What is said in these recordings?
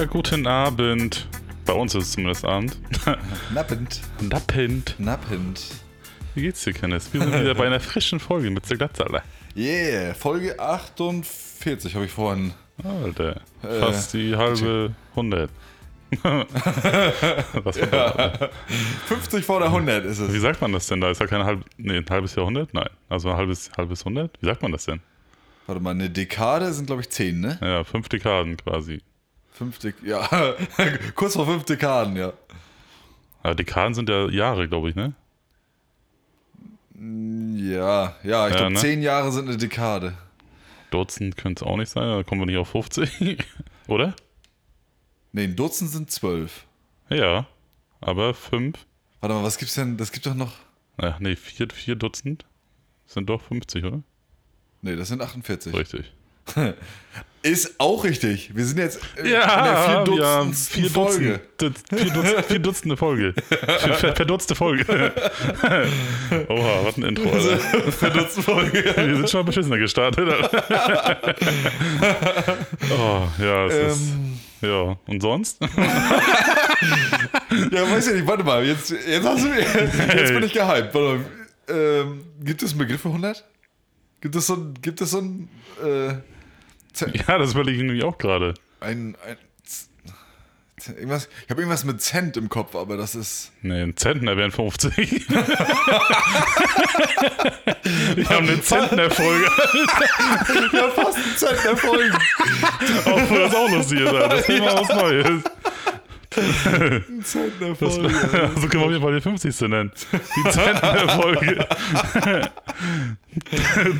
Ja, guten Abend. Bei uns ist es zumindest Abend. Nappend. Nappend. Nappend. Wie geht's dir, Kenneth? Wir sind wieder bei einer frischen Folge mit der Glatzaler. Yeah, Folge 48 habe ich vorhin. Alter, fast die halbe 100. Was das? 50 vor der 100 ist Wie es. sagt man das denn da? Ist ja kein halb, nee, ein halbes Jahrhundert? Nein. Also ein halbes, halbes 100? Wie sagt man das denn? Warte mal, eine Dekade sind glaube ich 10, ne? Ja, fünf Dekaden quasi. Fünf Dek ja, kurz vor fünf Dekaden, ja. Aber Dekaden sind ja Jahre, glaube ich, ne? Ja, ja, ich Ja, glaube ne? 10 Jahre sind eine Dekade. Dutzend könnte es auch nicht sein, da kommen wir nicht auf 50. Oder? Ne, ein Dutzend sind 12. Ja. Aber fünf? Warte mal, was gibt's denn? Das gibt doch noch. Ja, nee, vier, vier Dutzend sind doch 50, oder? Ne, das sind 48. Richtig. Ist auch richtig. Wir sind jetzt äh, Ja, in der ja, 4 vier Folge. Dutzend, Dutz- vier, Dutz, vier Dutzende Folge. Ver- ver- Verdutzte Folge. Oha, was ein Intro, Alter. Verdutzte Folge. Wir sind schon beschissener gestartet. Oh, ja, es ist. Ähm, Ja, und sonst? ja, weiß ich nicht, warte mal, jetzt, jetzt, hast du, jetzt bin ich gehypt. Warte mal, ähm, gibt es einen Begriff für 100? Gibt es so ein, gibt es so ein, äh, Ja, das überlege ich nämlich auch gerade. ein, ein Z- irgendwas, ich habe irgendwas mit Cent im Kopf, aber das ist, Nee, ein Zentner wären 50. Wir haben eine Zentner-Folge. ja, fast ein Cent der Folge. Obwohl das auch lustig ist. Das ist immer was Neues. Der Folge. Also können wir auf jeden Fall die 50. nennen. Die Zentner-Folge.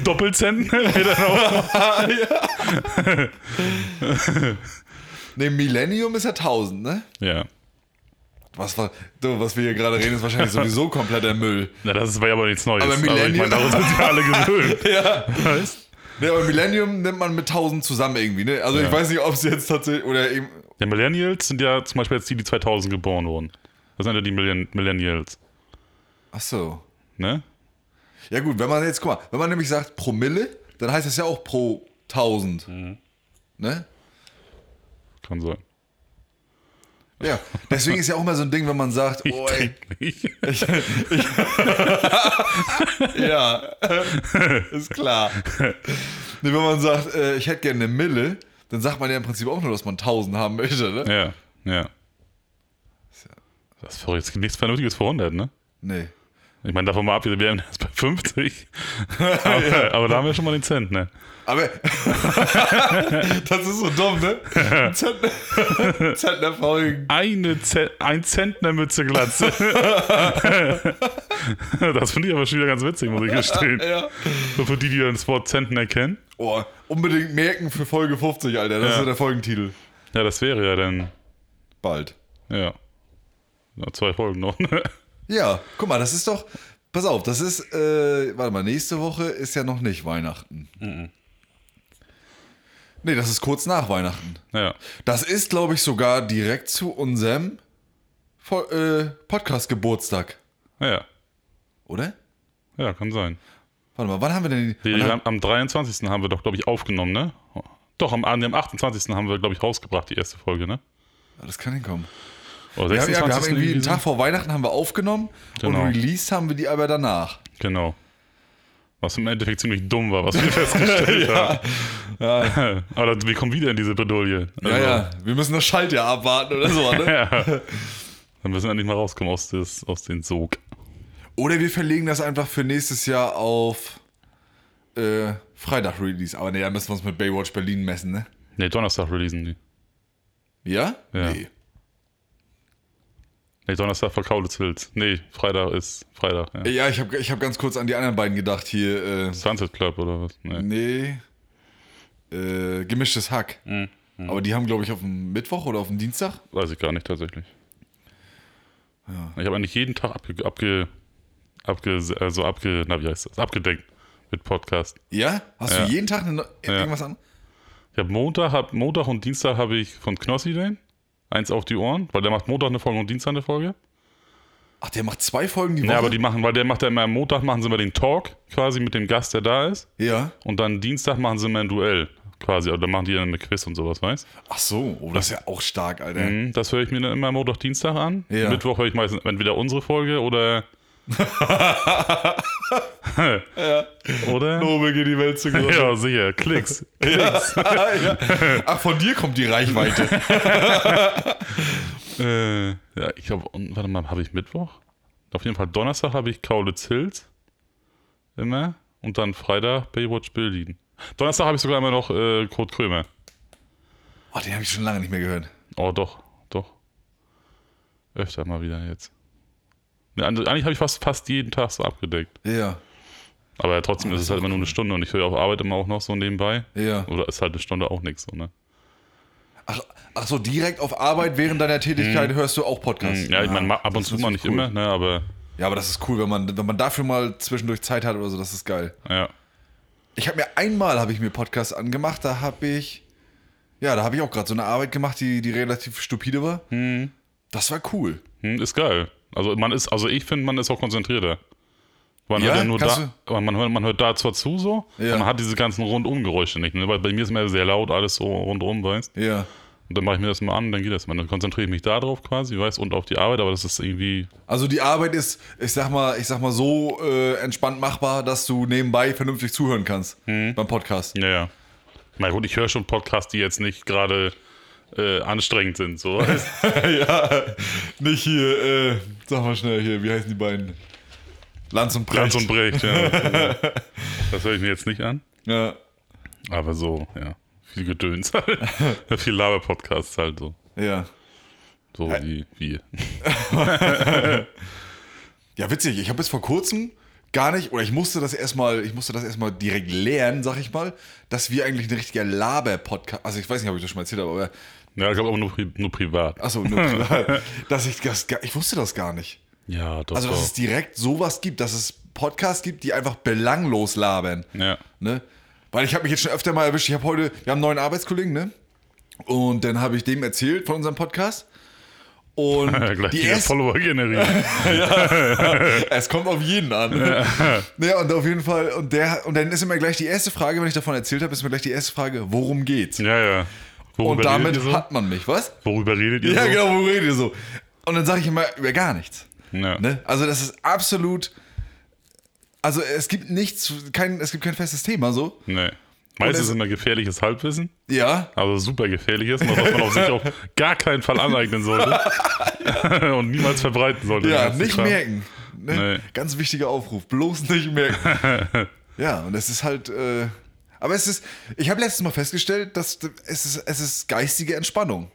Doppelzentner wäre dann auch. Ne, Millennium ist ja 1000, ne? Ja. Was, war, du, was wir hier gerade reden, ist wahrscheinlich sowieso kompletter Müll. Na, das war ja aber nichts Neues. Aber ich meine, Millennium- daran sind wir alle gewöhnt. Ja. Weißt? Ne, aber Millennium nimmt man mit 1000 zusammen irgendwie, ne? Also Ja. ich weiß nicht, ob es jetzt tatsächlich, oder eben, Die Millennials sind ja zum Beispiel jetzt die, die 2000 geboren wurden. Das sind ja die Millenn Millennials. ach so. Ne? Ja gut, wenn man jetzt, guck mal, wenn man nämlich sagt Promille, dann heißt das ja auch pro 1000. Mhm. Ne? Kann sein. Ja, deswegen ist ja auch immer so ein Ding, wenn man sagt, Ich oh, ey, nicht. ich, ich, ja, ist klar. Ne, wenn man sagt, äh, ich hätte gerne eine Mille, dann sagt man ja im Prinzip auch nur, dass man 1000 haben möchte, ne? Ja, ja. Das ist verrückt. Es gibt nichts Vernünftiges vor 100, ne? Nee. Ich meine, davon mal ab, wir wären erst bei 50. Aber, aber da haben wir schon mal den Cent, ne? Aber das ist so dumm, ne? Zentner, Zentner Folgen. Eine Ze ein Zentner Mütze Glatze. das finde ich aber schon wieder ganz witzig, muss ich gestehen. Ja. So für die, die das Wort Zentner kennen. Oh, unbedingt merken für Folge 50, Alter. Das Ja. ist ja der Folgentitel. Ja, das wäre ja dann, Bald. ja. ja zwei Folgen noch. ne? Ja, guck mal, das ist doch. Pass auf, das ist. Äh, warte mal, nächste Woche ist ja noch nicht Weihnachten. Nee, das ist kurz nach Weihnachten. ja. Das ist, glaube ich, sogar direkt zu unserem äh, Podcast-Geburtstag. Ja. Oder? Ja, kann sein. Warte mal, wann haben wir denn die. Die, wann am, am 23. haben wir doch, glaube ich, aufgenommen, ne? Doch, am, am 28. haben wir, glaube ich, rausgebracht, die erste Folge, ne? haben, das kann hinkommen. Oder Wir haben, ja, wir haben irgendwie einen? Tag vor Weihnachten haben wir aufgenommen Genau. und released haben wir die aber danach. Genau. Was im Endeffekt ziemlich dumm war, was wir festgestellt haben. Ja, Aber wir kommen wieder in diese Bredouille. ja, ja. Wir müssen das Schaltjahr abwarten oder so, ne? ja. Dann müssen wir endlich mal rauskommen aus, des, aus den Sog. Oder wir verlegen das einfach für nächstes Jahr auf äh, Freitag-Release. Aber nee, da müssen wir uns mit Baywatch Berlin messen, ne? Ne, Donnerstag releasen die. Ja? Ja. Nee. Ne, Donnerstag vor Kaulitz-Hills. Nee, Freitag ist Freitag. Ja. Ja, ich habe ich hab ganz kurz an die anderen beiden gedacht hier. Äh, Sunset Club oder was? Nee. nee. Äh, gemischtes Hack. Mhm. Aber die haben, glaube ich, auf dem Mittwoch oder auf dem Dienstag. Weiß ich gar nicht tatsächlich. Ich habe eigentlich jeden Tag abge, abge, abge, also abge, na, wie heißt das? Abgedeckt mit Podcast. Ja? Hast Ja. du jeden Tag eine, irgendwas an? Ich habe Montag, hab, Montag und Dienstag habe ich von Knossi den. Eins auf die Ohren, weil der macht Montag eine Folge und Dienstag eine Folge. Ach, der macht zwei Folgen die Woche? Ja, aber die machen, weil der macht ja immer am Montag machen sie immer den Talk quasi mit dem Gast, der da ist. ja. Und dann Dienstag machen sie immer ein Duell. quasi. Also da machen die dann eine Quiz und sowas, weißt Ach so, oh, das ist ja auch stark, Alter. Mhm, Das höre ich mir dann immer Montag, Dienstag an. Ja. Mittwoch höre ich meistens entweder unsere Folge oder. Oder? Nobel geht die Welt zugrunde. Ja, sicher. Klicks. Ja. ja. Ach, von dir kommt die Reichweite. Äh, ja, ich glaube, warte mal, habe ich Mittwoch? Auf jeden Fall Donnerstag habe ich Kaulitz Hills. Immer. Und dann Freitag Baywatch Berlin. Donnerstag habe ich sogar immer noch äh, Kurt Krömer. Oh, den habe ich schon lange nicht mehr gehört. Oh, doch, doch. Öfter mal wieder jetzt. Ja, eigentlich habe ich fast, fast jeden Tag so abgedeckt. Ja, Aber trotzdem ist es halt immer nur eine Stunde und ich höre auf Arbeit immer auch noch so nebenbei. ja. Oder ist halt eine Stunde auch nichts so, ne? Ach, ach so, direkt auf Arbeit während deiner Tätigkeit hörst du auch Podcasts. Ja, ich meine, ab und zu mal nicht cool. immer, ne? Aber Ja, aber das ist cool, wenn man, wenn man dafür mal zwischendurch Zeit hat oder so, das ist geil. ja. Ich habe mir einmal habe ich mir Podcasts angemacht, da habe ich ja, da habe ich auch gerade so eine Arbeit gemacht, die, die relativ stupide war. Das war cool. Hm, ist geil. Also man ist, also ich finde, man ist auch konzentrierter. Man Ja, hört ja nur da, man hört, man hört da zwar zu so, Ja. man hat diese ganzen Rundumgeräusche nicht. Ne? Weil bei mir ist immer sehr laut alles so rundum, weißt Ja. Und dann mache ich mir das mal an, dann geht das mal. Dann konzentriere ich mich da drauf quasi, weißt und auf die Arbeit, aber das ist irgendwie, Also die Arbeit ist, ich sag mal, ich sag mal so äh, entspannt machbar, dass du nebenbei vernünftig zuhören kannst beim Podcast. ja, ja. Na gut, ich höre schon Podcasts, die jetzt nicht gerade äh, anstrengend sind, so. ja, nicht hier, äh, sag mal schnell hier, wie heißen die beiden? Lanz und Brecht. Lanz und Brecht, ja. Das höre ich mir jetzt nicht an. Ja, Aber so, ja. Viel Gedöns halt. viel Laber-Podcasts halt so. ja. So wie wir. Ja, witzig. Ich habe bis vor kurzem gar nicht, oder ich musste das erstmal, ich musste das erstmal direkt lernen, sag ich mal, dass wir eigentlich ein richtiger Laber-Podcast, also ich weiß nicht, ob ich das schon mal erzählt habe, aber, Ja, ich glaube aber nur, pri nur privat. achso, nur privat, dass ich das, ich wusste das gar nicht. Ja, doch. Also, dass es doch. direkt sowas gibt, dass es Podcasts gibt, die einfach belanglos labern. Ja. Ne? Weil ich habe mich jetzt schon öfter mal erwischt. Ich habe heute, wir haben einen neuen Arbeitskollegen, ne? Und dann habe ich dem erzählt von unserem Podcast. Und Gleich die erste, Follower generieren. es kommt auf jeden an. Ja. und auf jeden Fall, und, der, und dann ist immer gleich die erste Frage, wenn ich davon erzählt habe, ist immer gleich die erste Frage, worum geht's? ja, ja. Worüber und damit so? hat man mich, was? Worüber redet ihr Ja, so? genau, worüber redet ihr so? Und dann sage ich immer über gar nichts. Ja. Ne? Also das ist absolut. Also es gibt nichts, kein, es gibt kein festes Thema so. Nee. Meistens es- ist immer gefährliches Halbwissen. Ja. Also super gefährliches, was man auf sich auf gar keinen Fall aneignen sollte. und niemals verbreiten sollte. Ja, nicht Kram. merken. Ne? Nee. Ganz wichtiger Aufruf. Bloß nicht merken. ja, und es ist halt. Äh, aber es ist. Ich habe letztes Mal festgestellt, dass es ist, es ist geistige Entspannung.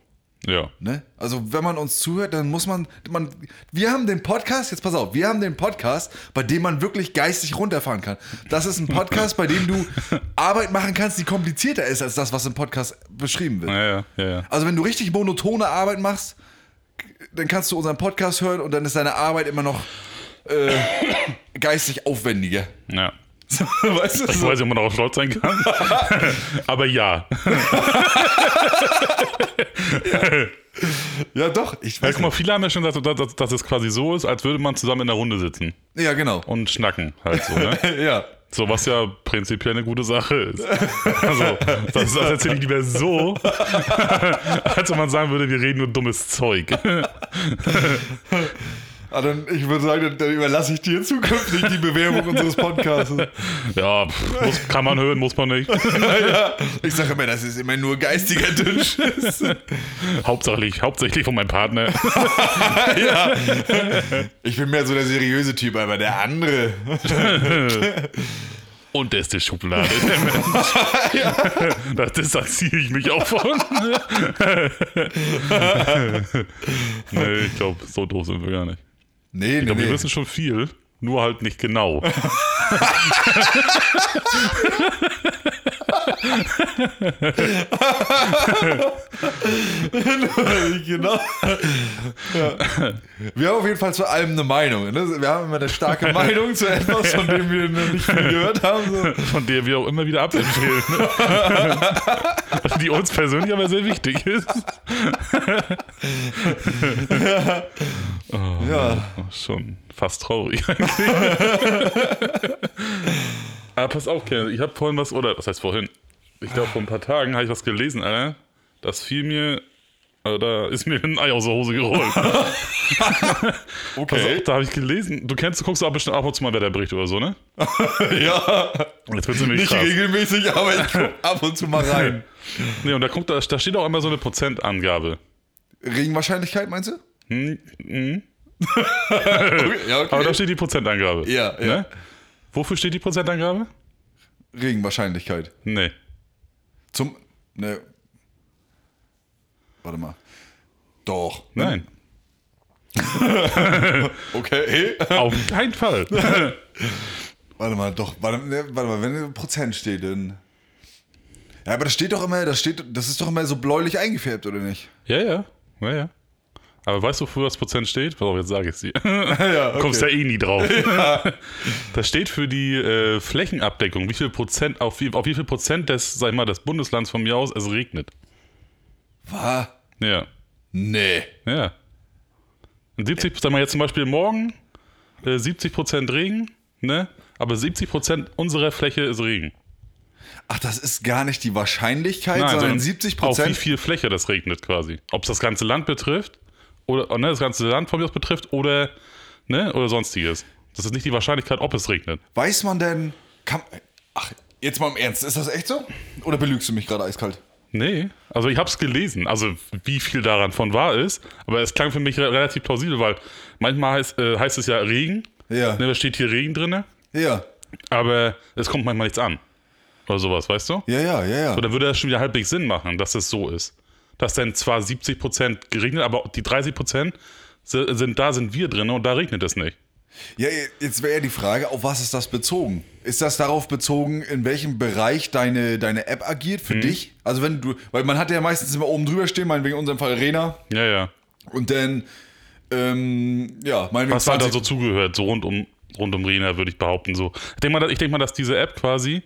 Ja. Ne? Also wenn man uns zuhört, dann muss man, man. Wir haben den Podcast, jetzt pass auf, wir haben den Podcast, bei dem man wirklich geistig runterfahren kann. Das ist ein Podcast, bei dem du Arbeit machen kannst, die komplizierter ist als das, was im Podcast beschrieben wird. Ja, ja, ja. Also wenn du richtig monotone Arbeit machst, dann kannst du unseren Podcast hören und dann ist deine Arbeit immer noch äh, geistig aufwendiger. ja. weißt du? Ich So. weiß nicht, ob man darauf stolz sein kann. Aber ja. Ja, doch. Ich Ja, weiß guck mal, viele haben ja schon gesagt, dass, dass, dass es quasi so ist, als würde man zusammen in der Runde sitzen. Ja, genau. und schnacken halt so, ne? Ja. So, was ja prinzipiell eine gute Sache ist. Also, das, das erzähle ich lieber so, als wenn man sagen würde, wir reden nur dummes Zeug. Ah, dann, ich würde sagen, dann, dann überlasse ich dir zukünftig die Bewerbung unseres Podcasts. Ja, pff, muss, kann man hören, muss man nicht. ja, ich sage immer, das ist immer nur geistiger Dünnschiss. Hauptsächlich, hauptsächlich von meinem Partner. ja. Ich bin mehr so der seriöse Typ, aber der andere. Und der ist die Schublade, der Mensch. Da distanziere ich mich auch von. nee, ich glaube, so doof sind wir gar nicht. Nee, nee, glaube, wir nee. wissen schon viel, nur halt nicht genau. genau. Ja. Wir haben auf jeden Fall zu allem eine Meinung. Ne? Wir haben immer eine starke Meinung zu etwas, von dem wir noch nicht viel gehört haben. So. Von der wir auch immer wieder abempfehlen. Die uns persönlich aber sehr wichtig ist. Ja. Oh, schon fast traurig eigentlich. Aber pass auf, Ken, ich habe vorhin was, oder was heißt vorhin? ich glaube, vor ein paar Tagen habe ich was gelesen, Alter. Das fiel mir, äh, da ist mir ein Ei aus der Hose gerollt. Okay. Also, da habe ich gelesen, du kennst, du guckst auch bestimmt ab und zu mal Wetterbericht oder so, ne? ja. Jetzt wird nämlich Nicht krass. regelmäßig, aber ich guck ab und zu mal rein. Nee, und da, guckt, da, da steht auch immer so eine Prozentangabe. Regenwahrscheinlichkeit, meinst du? Hm, hm. Okay, ja, okay. Aber da steht die Prozentangabe. ja, ja. Ne? Wofür steht die Prozentangabe? Regenwahrscheinlichkeit. Nee. Zum. Ne. Warte mal. Doch. Nein. Okay. Auf keinen Fall. Warte mal, doch. Warte, ne, warte mal, wenn ein Prozent steht, dann. Ja, aber das steht doch immer, das steht, das ist doch immer so bläulich eingefärbt, oder nicht? ja, ja. Ja, ja. Aber weißt du, wofür das Prozent steht? Pass auf, jetzt sage ich es dir. ja, Du kommst ja eh nie drauf. Das steht für die äh, Flächenabdeckung. Wie viel Prozent, auf wie, auf wie viel Prozent des, sag ich mal, des Bundeslands von mir aus es regnet. Was? Ja. Nee. Ja. Und 70, sag mal jetzt zum Beispiel morgen äh, 70 Prozent Regen, ne? Aber 70 Prozent unserer Fläche ist Regen. Ach, das ist gar nicht die Wahrscheinlichkeit, Nein, sondern sondern 70 Auf wie Prozent. viel Fläche das regnet quasi. Ob es das ganze Land betrifft, oder oh, ne, das ganze Land von mir aus betrifft, oder, ne, oder sonstiges. Das ist nicht die Wahrscheinlichkeit, ob es regnet. Weiß man denn. Kann, ach, jetzt mal im Ernst, ist das echt so? Oder belügst du mich gerade eiskalt? Nee, also ich habe es gelesen, also wie viel daran von wahr ist, aber es klang für mich re relativ plausibel, weil manchmal heißt, äh, heißt es ja Regen, Ja. ne, da steht hier Regen drin, Ja. aber es kommt manchmal nichts an. Oder sowas, weißt du? Ja, ja, ja, ja. So, dann würde das schon wieder halbwegs Sinn machen, dass es so ist. Dass dann zwar 70% geregnet, aber die 30% si- sind da, sind wir drin und da regnet es nicht. Ja, jetzt wäre ja die Frage, auf was ist das bezogen? Ist das darauf bezogen, in welchem Bereich deine, deine App agiert Mhm. für dich? Also wenn du, weil man hat ja meistens immer oben drüber stehen, meinetwegen in unserem Fall Rena, Ja, ja. und dann, ähm, ja, meinetwegen Was halt da so zugehört, so rund um, rund um Rena, würde ich behaupten. So. Ich denke mal, ich denk mal, dass diese App quasi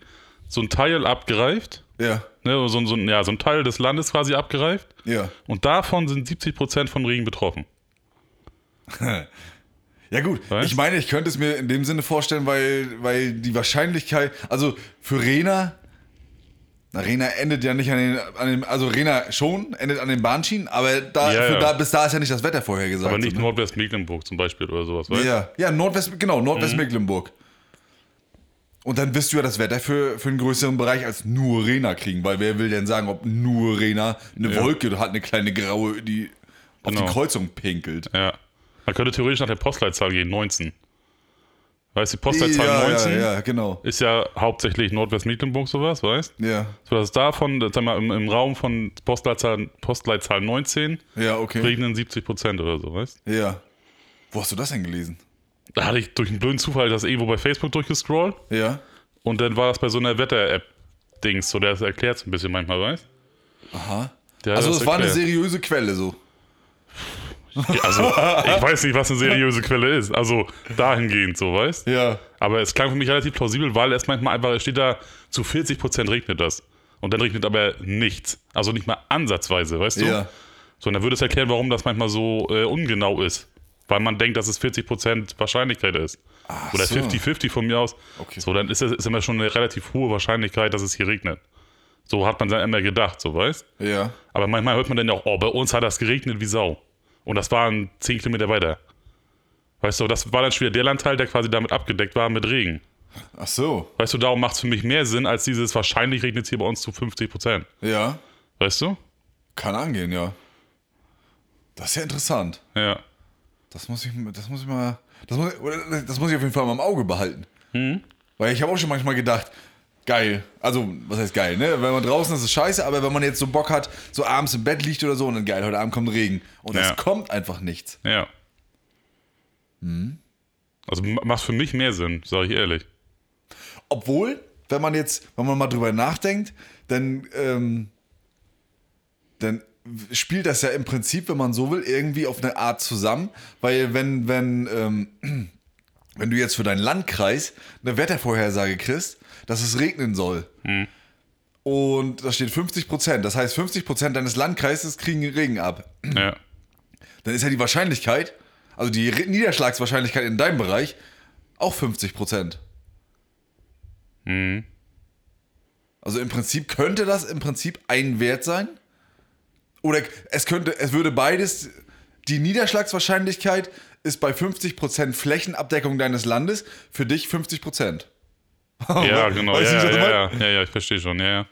so ein Teil abgreift, Ja, ne, so, ein- so, ja, so ein Teil des Landes quasi abgreift ja. und davon sind 70% von Regen betroffen. Ja gut, Weißt? ich meine, ich könnte es mir in dem Sinne vorstellen, weil, weil die Wahrscheinlichkeit, also für Rena, na Rena endet ja nicht an den, an den, also Rena schon, endet an den Bahnschienen, aber da, Ja, für ja. Da, bis da ist ja nicht das Wetter vorhergesagt. Aber nicht so, ne? Nordwestmecklenburg zum Beispiel oder sowas, weißt? Ja, ja, Nordwest, genau, Nordwestmecklenburg. Und dann wirst du ja das Wetter für, für einen größeren Bereich als nur Rena kriegen, weil wer will denn sagen, ob nur Rena eine Ja. Wolke hat, eine kleine graue, die auf Genau. die Kreuzung pinkelt. Ja. Man könnte theoretisch nach der Postleitzahl gehen, 19. Weißt du, die Postleitzahl ja, 19 ja, ja, genau. ist ja hauptsächlich Nordwestmecklenburg sowas, weißt Ja, So dass davon, sag mal, im, im Raum von Postleitzahl, Postleitzahl 19 ja, okay. regnen 70 Prozent oder so, weißt Ja. Wo hast du das denn gelesen? Da hatte ich durch einen blöden Zufall das irgendwo bei Facebook durchgescrollt Ja. und dann war das bei so einer Wetter-App-Dings, so der das erklärt so ein bisschen manchmal, weißt Aha. Der Also es war eine seriöse Quelle so. Also, ich weiß nicht, was eine seriöse Quelle ist. Also, dahingehend so, weißt Ja. Aber es klang für mich relativ plausibel, weil es manchmal einfach, es steht da, zu 40% regnet das. Und dann regnet aber nichts. Also nicht mal ansatzweise, weißt du? Ja. So, und dann würde es erklären, warum das manchmal so äh, ungenau ist. Weil man denkt, dass es 40% Wahrscheinlichkeit ist. Oder so. 50-50 von mir aus. Okay. So, dann ist es ist immer schon eine relativ hohe Wahrscheinlichkeit, dass es hier regnet. So hat man dann immer gedacht, so weißt Ja. Aber manchmal hört man dann ja auch, oh, bei uns hat das geregnet wie Sau. Und das waren 10 Kilometer weiter. Weißt du, das war dann schon wieder der Landteil, der quasi damit abgedeckt war mit Regen. Ach so. Weißt du, darum macht es für mich mehr Sinn, als dieses wahrscheinlich regnet es hier bei uns zu 50 Prozent. Ja. Weißt du? Kann angehen, ja. Das ist ja interessant. Ja. Das muss ich, das muss ich mal, das muss, das muss ich auf jeden Fall mal im Auge behalten. Mhm. Weil ich habe auch schon manchmal gedacht, geil. Also, was heißt geil, ne? Wenn man draußen ist, ist es scheiße, aber wenn man jetzt so Bock hat, so abends im Bett liegt oder so und dann geil, heute Abend kommt Regen. Und Ja. es kommt einfach nichts. Ja. Also m- macht für mich mehr Sinn, sage ich ehrlich. Obwohl, wenn man jetzt, wenn man mal drüber nachdenkt, dann, ähm, dann spielt das ja im Prinzip, wenn man so will, irgendwie auf eine Art zusammen. Weil wenn, wenn, ähm, wenn du jetzt für deinen Landkreis eine Wettervorhersage kriegst, dass es regnen soll. Und da steht 50 Prozent. Das heißt, 50 Prozent deines Landkreises kriegen Regen ab. Ja. Dann ist ja die Wahrscheinlichkeit, also die Niederschlagswahrscheinlichkeit in deinem Bereich, auch 50 Prozent. Also Also im Prinzip könnte das im Prinzip ein Wert sein. Oder es könnte, es würde beides, die Niederschlagswahrscheinlichkeit ist bei 50% Flächenabdeckung deines Landes für dich 50%. Ja, genau. Weißt Ja, ja, ja, ja, ja, ich verstehe schon. Ja, ja.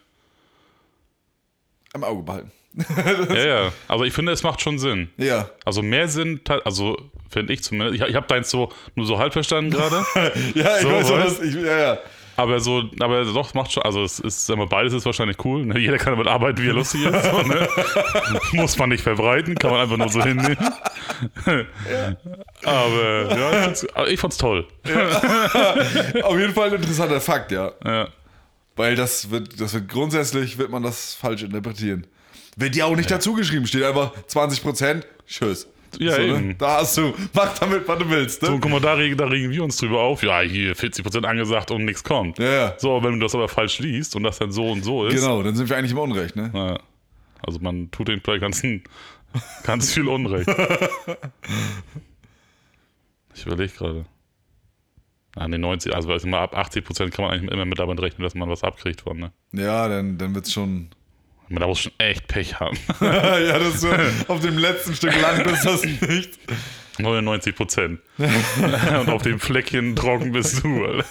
Am Auge behalten. ja, ja. Also ich finde, es macht schon Sinn. Ja. Also mehr Sinn, also finde ich zumindest. Ich, ich habe deins so nur so halb verstanden gerade. Ja, ich So, weiß, was, ich, ja, ja. Aber so, aber doch, macht schon, also es ist, sag mal, beides ist wahrscheinlich cool. Ne? Jeder kann damit arbeiten, wie er lustig ist. So, ne? Muss man nicht verbreiten, kann man einfach nur so hinnehmen. aber ja, ich fand's, ich fand's toll. Auf jeden Fall ein interessanter Fakt, ja. Ja. Weil das wird, das wird grundsätzlich, wird man das falsch interpretieren. Wird ja auch nicht dazu geschrieben, steht einfach 20%, tschüss. Ja, So, ne? eben. Da hast du, mach damit, was du willst. So, Ne? guck mal, da regen, da regen wir uns drüber auf. Ja, hier 40% angesagt und nichts kommt. Ja. So, wenn du das aber falsch liest und das dann so und so ist. Genau, dann sind wir eigentlich im Unrecht, ne? Ja. Also man tut den vielleicht ganzen, ganz viel Unrecht. Ich überlege gerade. An den 90, also mal, ab 80% kann man eigentlich immer mit damit rechnen, dass man was abkriegt von, ne? Ja, dann, dann wird's schon. Man da muss schon echt Pech haben. ja, das ist so, auf dem letzten Stück Land ist das nicht. 99%. und auf dem Fleckchen trocken bist du.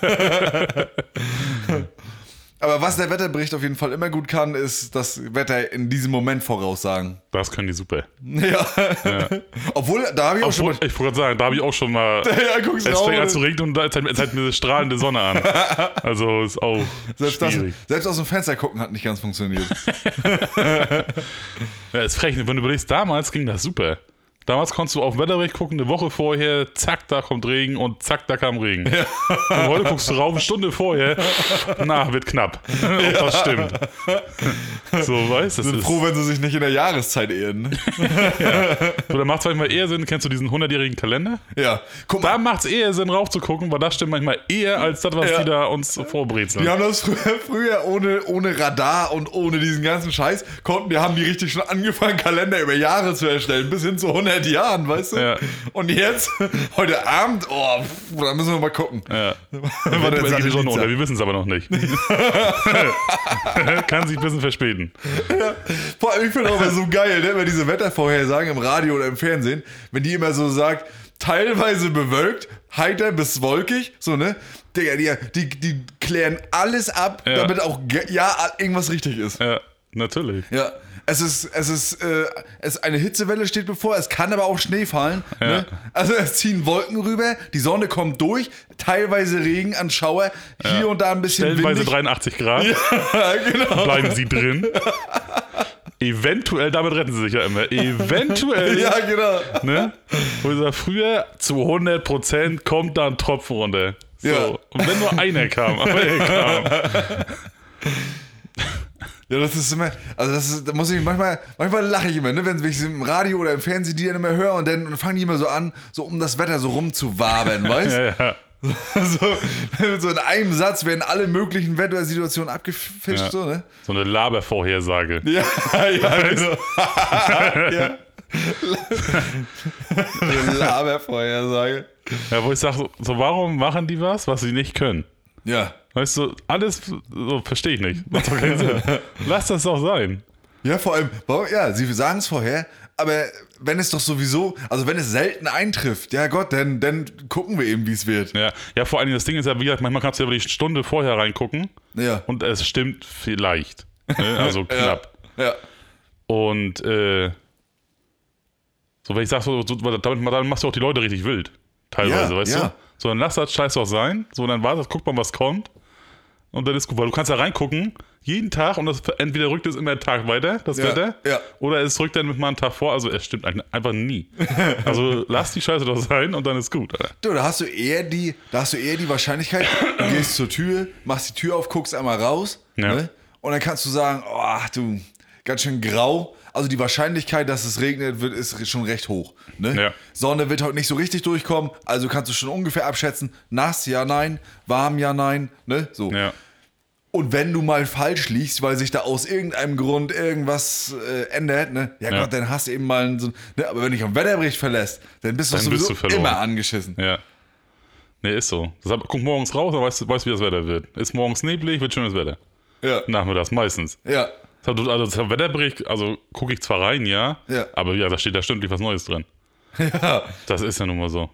Aber was der Wetterbericht auf jeden Fall immer gut kann, ist das Wetter in diesem Moment voraussagen. Das können die super. Ja. Obwohl, da habe ich auch schon Obwohl, mal. ich wollte gerade sagen, da habe ich auch schon mal. Ja, guck's Es fängt an zu regnen und da zeigt, zeigt mir eine strahlende Sonne an. Also ist auch Selbst, das, selbst aus dem Fenster gucken hat nicht ganz funktioniert. Ja, ist frech. Wenn du überlegst, damals ging das super. Damals konntest du auf Wetterbericht gucken, eine Woche vorher, zack, da kommt Regen und zack, da kam Regen. Und heute guckst du rauf, eine Stunde vorher, na, wird knapp. Ob das stimmt. So, weißt du, das Sind froh, wenn sie sich nicht in der Jahreszeit ehren. ne? So, da macht es manchmal eher Sinn, kennst du diesen 100-jährigen Kalender? Ja. Guck mal, Da macht es eher Sinn, rauf zu gucken, weil das stimmt manchmal eher als das, was Ja. die da uns vorbrezeln. die haben das früher, früher ohne, ohne Radar und ohne diesen ganzen Scheiß, konnten, die haben die richtig schon angefangen, Kalender über Jahre zu erstellen, bis hin zu 100 Jahren, weißt du? Ja. Und jetzt, heute Abend, oh, pff, da müssen wir mal gucken. Ja. Eventuell geht Sonne unter, wir wissen es aber noch nicht. Kann sich ein bisschen verspäten. Vor allem, ich finde auch immer so geil, ne, wenn diese Wettervorhersagen im Radio oder im Fernsehen, wenn die immer so sagt, teilweise bewölkt, heiter bis wolkig, so, ne? Digga, die, die, die klären alles ab, Ja. damit auch ja irgendwas richtig ist. Ja, natürlich. Ja. Es ist, es ist, äh, es eine Hitzewelle steht bevor, es kann aber auch Schnee fallen. Ne? Also es ziehen Wolken rüber, die Sonne kommt durch, teilweise Regen an Schauer, hier und da ein bisschen Stellenweise windig. 83 Grad. Ja, genau. bleiben sie drin. Eventuell, damit retten sie sich ja immer. Eventuell, Ja, genau. ne? Wo ich sag, früher zu 100% kommt da ein Tropfen runter. So. Ja. Und wenn nur einer kam, aber er kam. Ja, das ist immer, also das ist, da muss ich manchmal, manchmal lache ich immer, ne, wenn ich im Radio oder im Fernsehen die dann immer höre und dann fangen die immer so an, so um das Wetter so rumzuwabern, weißt Ja, ja. so, so in einem Satz werden alle möglichen Wettersituationen abgefischt, Ja. so, ne? So eine Labervorhersage. Ja, ja, genau. ja. Labervorhersage. Ja, wo ich sage, so, warum machen die was, was sie nicht können? Ja. Weißt du, alles so, verstehe ich nicht. Macht doch keinen Sinn. Lass das doch sein. Ja, vor allem, ja, sie sagen es vorher, aber wenn es doch sowieso, also wenn es selten eintrifft, ja Gott, dann, dann gucken wir eben, wie es wird. Ja, ja, vor Dingen, das Ding ist ja, wie gesagt, manchmal kannst du ja wirklich eine Stunde vorher reingucken Ja. und es stimmt vielleicht. Ne? Also knapp. Ja. Und äh, so, wenn ich sag, so, so, damit, damit machst du auch die Leute richtig wild. Teilweise, Ja, weißt ja. du? So, dann lass das Scheiß doch sein. So, dann wartet, guck mal, was kommt. Und dann ist gut, weil du kannst da reingucken, jeden Tag, und das entweder rückt es immer einen Tag weiter, das Ja, Wetter, ja. oder es rückt dann mit mal einen Tag vor. Also, es stimmt einfach nie. Also, lass die Scheiße doch sein und dann ist gut. Alter. Du, da hast du eher die, da hast du eher die Wahrscheinlichkeit, du gehst zur Tür, machst die Tür auf, guckst einmal raus, Ja. ne? Und dann kannst du sagen, oh, ach du, ganz schön grau. Also die Wahrscheinlichkeit, dass es regnet wird, ist schon recht hoch. Ne? Ja. Sonne wird heute nicht so richtig durchkommen, also kannst du schon ungefähr abschätzen, nass, ja, nein, warm, ja, nein, ne? So. Ja. Und wenn du mal falsch liegst, weil sich da aus irgendeinem Grund irgendwas äh, ändert, ne? Ja, Ja. Gott, dann hast du eben mal so, ne? Aber wenn dich am Wetterbericht verlässt, dann bist du Dann sowieso bist du immer angeschissen. Ja. Nee, ist so. Deshalb guck morgens raus, dann weißt du, weißt, wie das Wetter wird. Ist morgens neblig, wird schönes Wetter. Ja. Nachmittags meistens. Ja. Also das Wetterbericht, also gucke ich zwar rein, ja, Ja. aber ja, da steht da stündlich was Neues drin. Ja. Das ist ja nun mal so.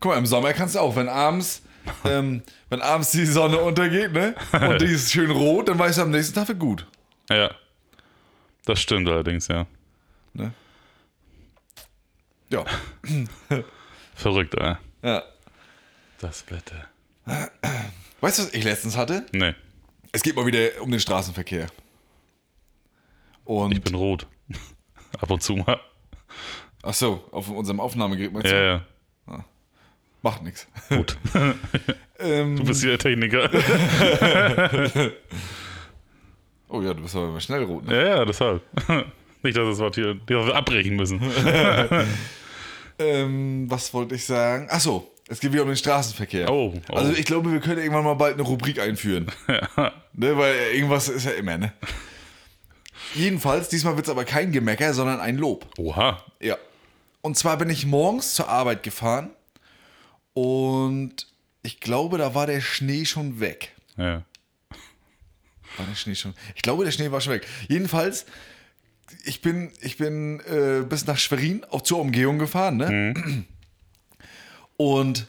Guck mal, im Sommer kannst du auch, wenn abends, ähm, wenn abends die Sonne untergeht, ne? Und die ist schön rot, dann weißt du am nächsten Tag wird gut. Ja. Das stimmt allerdings, ja. Ne? Ja. Verrückt, ey. ja. Das Wetter. Weißt du, was ich letztens hatte? Nee, Es geht mal wieder um den Straßenverkehr. Und ich bin rot. Ab und zu mal. ach so, auf unserem Aufnahmegerät meinst du? Ja, ja. Macht nichts. Gut. Ähm, Du bist hier der Techniker. oh ja, du bist aber immer schnell rot. Ne? Ja, ja, deshalb. Nicht, dass, es was hier, dass wir abbrechen müssen. Ähm, was wollte ich sagen? Ach so, es geht wieder um den Straßenverkehr. Oh, oh. Also ich glaube, wir können irgendwann mal bald eine Rubrik einführen. ne, weil irgendwas ist ja immer, ne? Jedenfalls, diesmal wird es aber kein Gemecker, sondern ein Lob. Oha. Ja. Und zwar bin ich morgens zur Arbeit gefahren und ich glaube, da war der Schnee schon weg. Ja. War der Schnee schon? Ich glaube, der Schnee war schon weg. Jedenfalls, ich bin, ich bin äh, bis nach Schwerin, auch zur Umgehung gefahren, ne? Und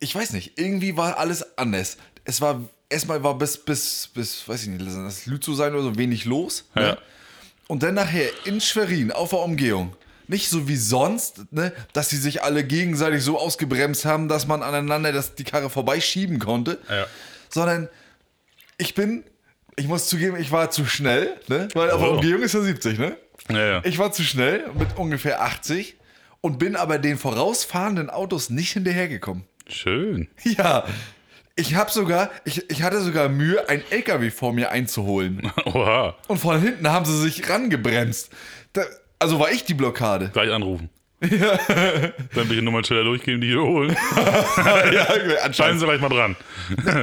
ich weiß nicht, irgendwie war alles anders. Es war, erstmal war bis, bis, bis, weiß ich nicht, das Lützow sein oder so, wenig los. Ne? Und dann nachher in Schwerin auf der Umgehung. Nicht so wie sonst, ne, dass sie sich alle gegenseitig so ausgebremst haben, dass man aneinander das, die Karre vorbeischieben konnte. Ja. Sondern ich bin, ich muss zugeben, ich war zu schnell, ne? Weil auf der Oh. Umgehung ist ja 70, ne? Ja, ja. Ich war zu schnell mit ungefähr 80 und bin aber den vorausfahrenden Autos nicht hinterhergekommen. Schön. Ja. Ich habe sogar, ich, ich hatte sogar Mühe, einen LKW vor mir einzuholen. Oha. Und von hinten haben sie sich rangebremst. Da, also war ich die Blockade. Gleich anrufen. Dann will ich nochmal schneller durchgehen, die hier holen. ja, Scheinen anscheinend. Sie gleich mal dran.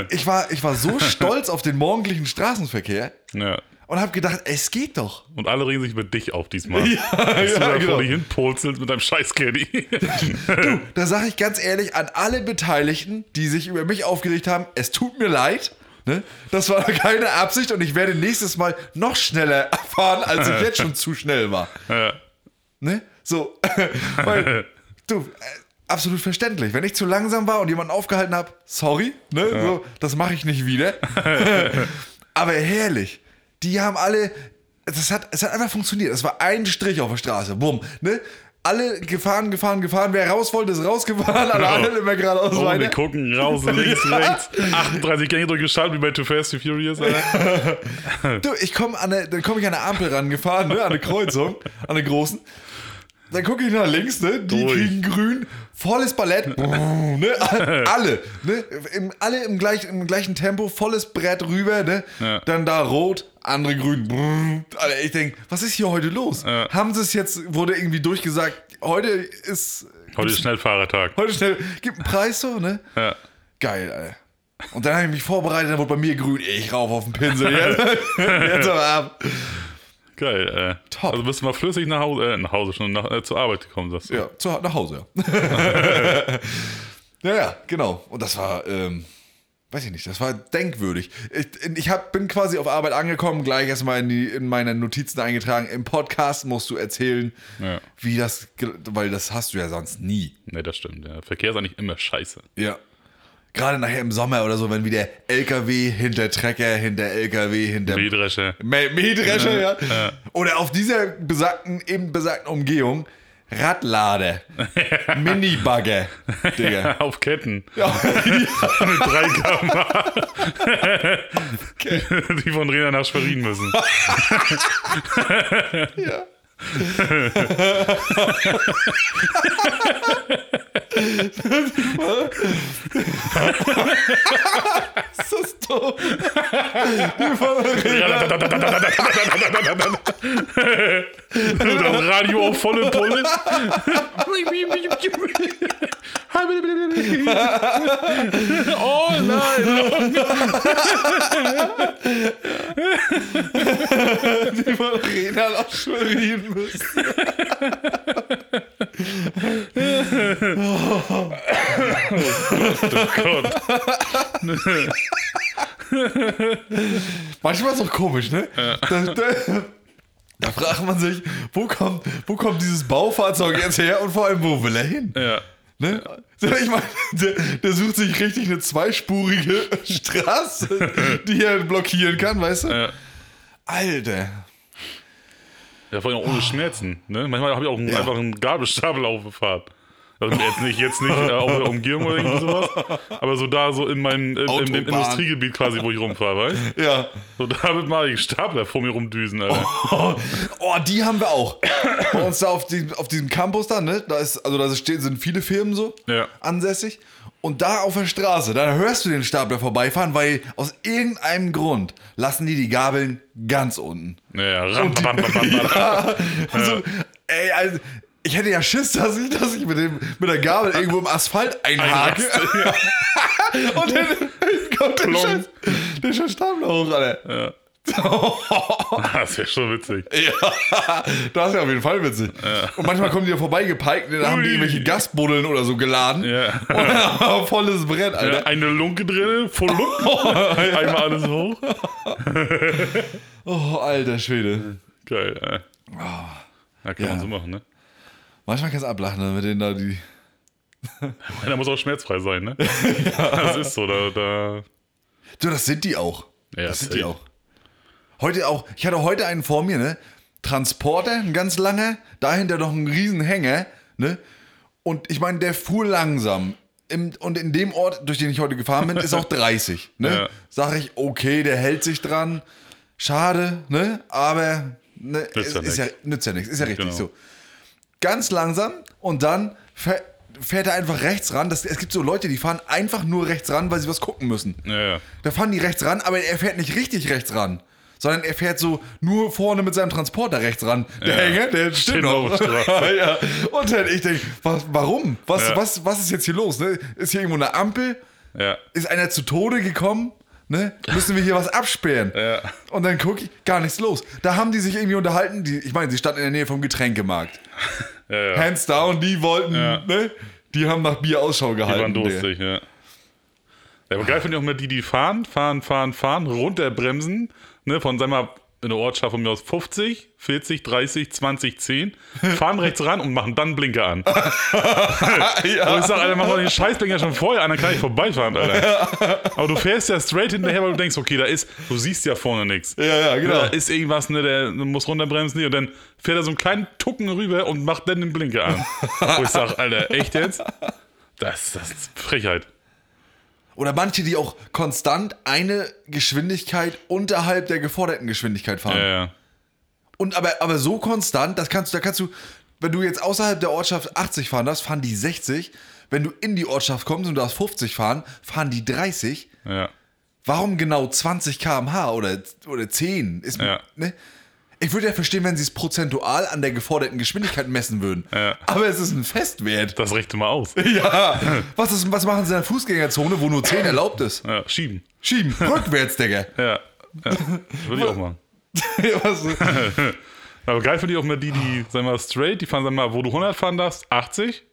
Ich war, ich war so stolz auf den morgendlichen Straßenverkehr Ja. Und habe gedacht, es geht doch. Und alle regen sich über dich auf diesmal. Ja, Dass du ja, da genau. vor dich hinpolzelst mit deinem Scheiß-Caddy. Da sage ich ganz ehrlich an alle Beteiligten, die sich über mich aufgeregt haben, es tut mir leid. Ne? Das war keine Absicht und ich werde nächstes Mal noch schneller fahren, als ich jetzt schon zu schnell war. ja. Ne? So, weil, du, äh, absolut verständlich. Wenn ich zu langsam war und jemanden aufgehalten habe, sorry, ne? So, das mache ich nicht wieder. Aber herrlich. Die haben alle, das hat, es hat einfach funktioniert. Es war ein Strich auf der Straße, bumm, ne? Alle gefahren, gefahren, gefahren. Wer raus wollte, ist rausgefahren. Alle anderen immer geradeaus Oh, wir gucken raus, links, rechts. 38 Gänge durchgeschaltet wie bei Too Fast, Too Furious. Alter. Du, ich komme an eine, dann komme ich an eine Ampel rangefahren, ne, an eine Kreuzung, an eine großen. Dann gucke ich nach links, ne, die Durch. kriegen grün, volles Ballett, ne, alle, ne, im, alle im, gleich, im gleichen Tempo, volles Brett rüber, ne, Ja. dann da rot, andere grün, Alter, ich denk, was ist hier heute los? Ja. Haben sie es jetzt, wurde irgendwie durchgesagt, heute ist, Heute ist Schnellfahrertag. heute schnell, gibt einen Preis so, ne, Ja. Geil, Alter. Und dann habe ich mich vorbereitet, dann wurde bei mir grün. Ich rauf auf den Pinsel. Jetzt, jetzt aber ab. Geil, äh. Top. Also bist du mal flüssig nach Hause, äh, nach Hause schon, nach, äh, zur Arbeit gekommen, sagst du. Ja, zu, nach Hause, ja. ja, ja, genau. Und das war, ähm, weiß ich nicht, das war denkwürdig. Ich, ich hab, bin quasi auf Arbeit angekommen, gleich erstmal in, die, in meine Notizen eingetragen. Im Podcast musst du erzählen, Ja. wie das, weil das hast du ja sonst nie. Nee, das stimmt. Ja. Verkehr ist eigentlich immer scheiße. Ja. Gerade nachher im Sommer oder so, wenn wieder LKW hinter Trecker, hinter LKW, hinter Mähdrescher. Mä- Mähdrescher, ja. ja. Oder auf dieser besagten, eben besagten Umgehung Radlader, Minibagger, Digga. Auf Ketten. Ja, Mit 3 km Die von Rena nach Schwerin müssen. ja. Ist das doof? Und das Radio auf volle Pulle. oh nein. Die von Rena nach Schwerin müssen. Gott. Manchmal ist es auch komisch, ne? Da, da, fragt man sich, wo kommt, wo kommt dieses Baufahrzeug jetzt her und vor allem, wo will er hin? Ja. Ne? Ich meine, der, der sucht sich richtig eine zweispurige Straße, die er blockieren kann, weißt du? Ja. Alter. Ja, vor allem auch ohne Schmerzen. Ne? Manchmal habe ich auch einen, einfach einen Gabelstapel aufgefahren. Also jetzt nicht, jetzt nicht äh, auf der Umgehung oder irgendwie sowas, aber so da so in meinem in, in dem. Industriegebiet quasi, wo ich rumfahre, weißt du? Ja. So damit mal ich Stapler vor mir rumdüsen, Alter. Oh, die haben wir auch. Bei uns da auf, die, auf diesem Campus da, ne? Da ist, also da stehen, sind viele Firmen so Ja. ansässig. Und da auf der Straße, da hörst du den Stapler vorbeifahren, weil aus irgendeinem Grund lassen die die Gabeln ganz unten. Ja, ja, ram, bam, bam, bam, bam. Also, ey, also, ich hätte ja Schiss, dass ich, dass ich mit, dem, mit der Gabel irgendwo im Asphalt einhake. Und dann kommt der scheiß, der scheiß Stapler hoch, Alter. Das wäre schon witzig. Ja, das ist ja auf jeden Fall witzig. Und manchmal kommen die ja vorbeigepeikt und dann haben die irgendwelche Gasbuddeln oder so geladen. Ja. Volles Brett, Alter. Ja, eine Lunke drin, voll Lumpen. Einmal alles hoch. Oh, alter Schwede. Geil, ey. Ja, kann Ja. man so machen, ne? Manchmal kannst du ablachen, ne, mit denen da die. Einer muss auch schmerzfrei sein, ne? Das ist so, da, da Du, das sind die auch. Ja, das sind die auch. Heute auch. Ich hatte heute einen vor mir, ne? Transporter, ein ganz langer, dahinter noch ein Riesenhänger, ne? Und ich meine, der fuhr langsam. Im, und in dem Ort, durch den ich heute gefahren bin, ist auch 30. Ne? Ja. Sag ich, okay, der hält sich dran. Schade, ne? Aber ne, Nützt ist, ja ist ja, nix. nützt ja nichts. Ist ja richtig Genau. so. Ganz langsam und dann fährt, er einfach rechts ran. Das, es gibt so Leute, die fahren einfach nur rechts ran, weil sie was gucken müssen. ja, ja. Da fahren die rechts ran, aber er fährt nicht richtig rechts ran. Sondern er fährt so nur vorne mit seinem Transporter rechts ran. Der Ja. Hänger, der steht noch. ja. Und dann ich denke, was, warum? Was, was, was ist jetzt hier los? Ne? Ist hier irgendwo eine Ampel? Ist einer zu Tode gekommen? Ne? Müssen wir hier was absperren? Ja. Und dann gucke ich, gar nichts los. Da haben die sich irgendwie unterhalten. Die, ich meine, sie standen in der Nähe vom Getränkemarkt. ja. Hands down, die wollten, ne? Die haben nach Bier Ausschau Die gehalten. waren durstig, ja. ja. Aber geil finde ich auch immer die, die fahren, fahren, fahren, fahren, runterbremsen, ne, von, sag mal, in der Ortschaft von mir aus 50, 40, 30, 20, 10, fahren rechts ran und machen dann Blinker an. ja. Und ich sag, Alter, mach doch den Scheißblinker schon vorher an, dann kann ich vorbeifahren, Alter. Aber du fährst ja straight hinterher, weil du denkst, okay, da ist, du siehst ja vorne nichts. ja, ja, genau. Da ist irgendwas, ne, der muss runterbremsen und dann fährt er so einen kleinen Tucken rüber und macht dann den Blinker an. Wo ich sag, Alter, echt jetzt? Das, das ist Frechheit. Oder manche, die auch konstant eine Geschwindigkeit unterhalb der geforderten Geschwindigkeit fahren. Ja, ja. Und aber, aber so konstant, das kannst du, da kannst du, wenn du jetzt außerhalb der Ortschaft 80 fahren darfst, fahren die 60. Wenn du in die Ortschaft kommst und du darfst 50 fahren, fahren die 30. Ja. Warum genau 20 km/h oder, oder 10? Ist, Ja. ne? Ich würde ja verstehen, wenn sie es prozentual an der geforderten Geschwindigkeit messen würden. Ja. Aber es ist ein Festwert. Das richte mal aus. Ja. Was, ist, was machen sie in der Fußgängerzone, wo nur 10 erlaubt ist? Ja, schieben. Schieben. Rückwärts, Digga. Ja. ja. Würde ich auch machen. Was? Aber geil finde ich auch mal die, die, sag mal, straight, die fahren, sag mal, wo du 100 fahren darfst, 80.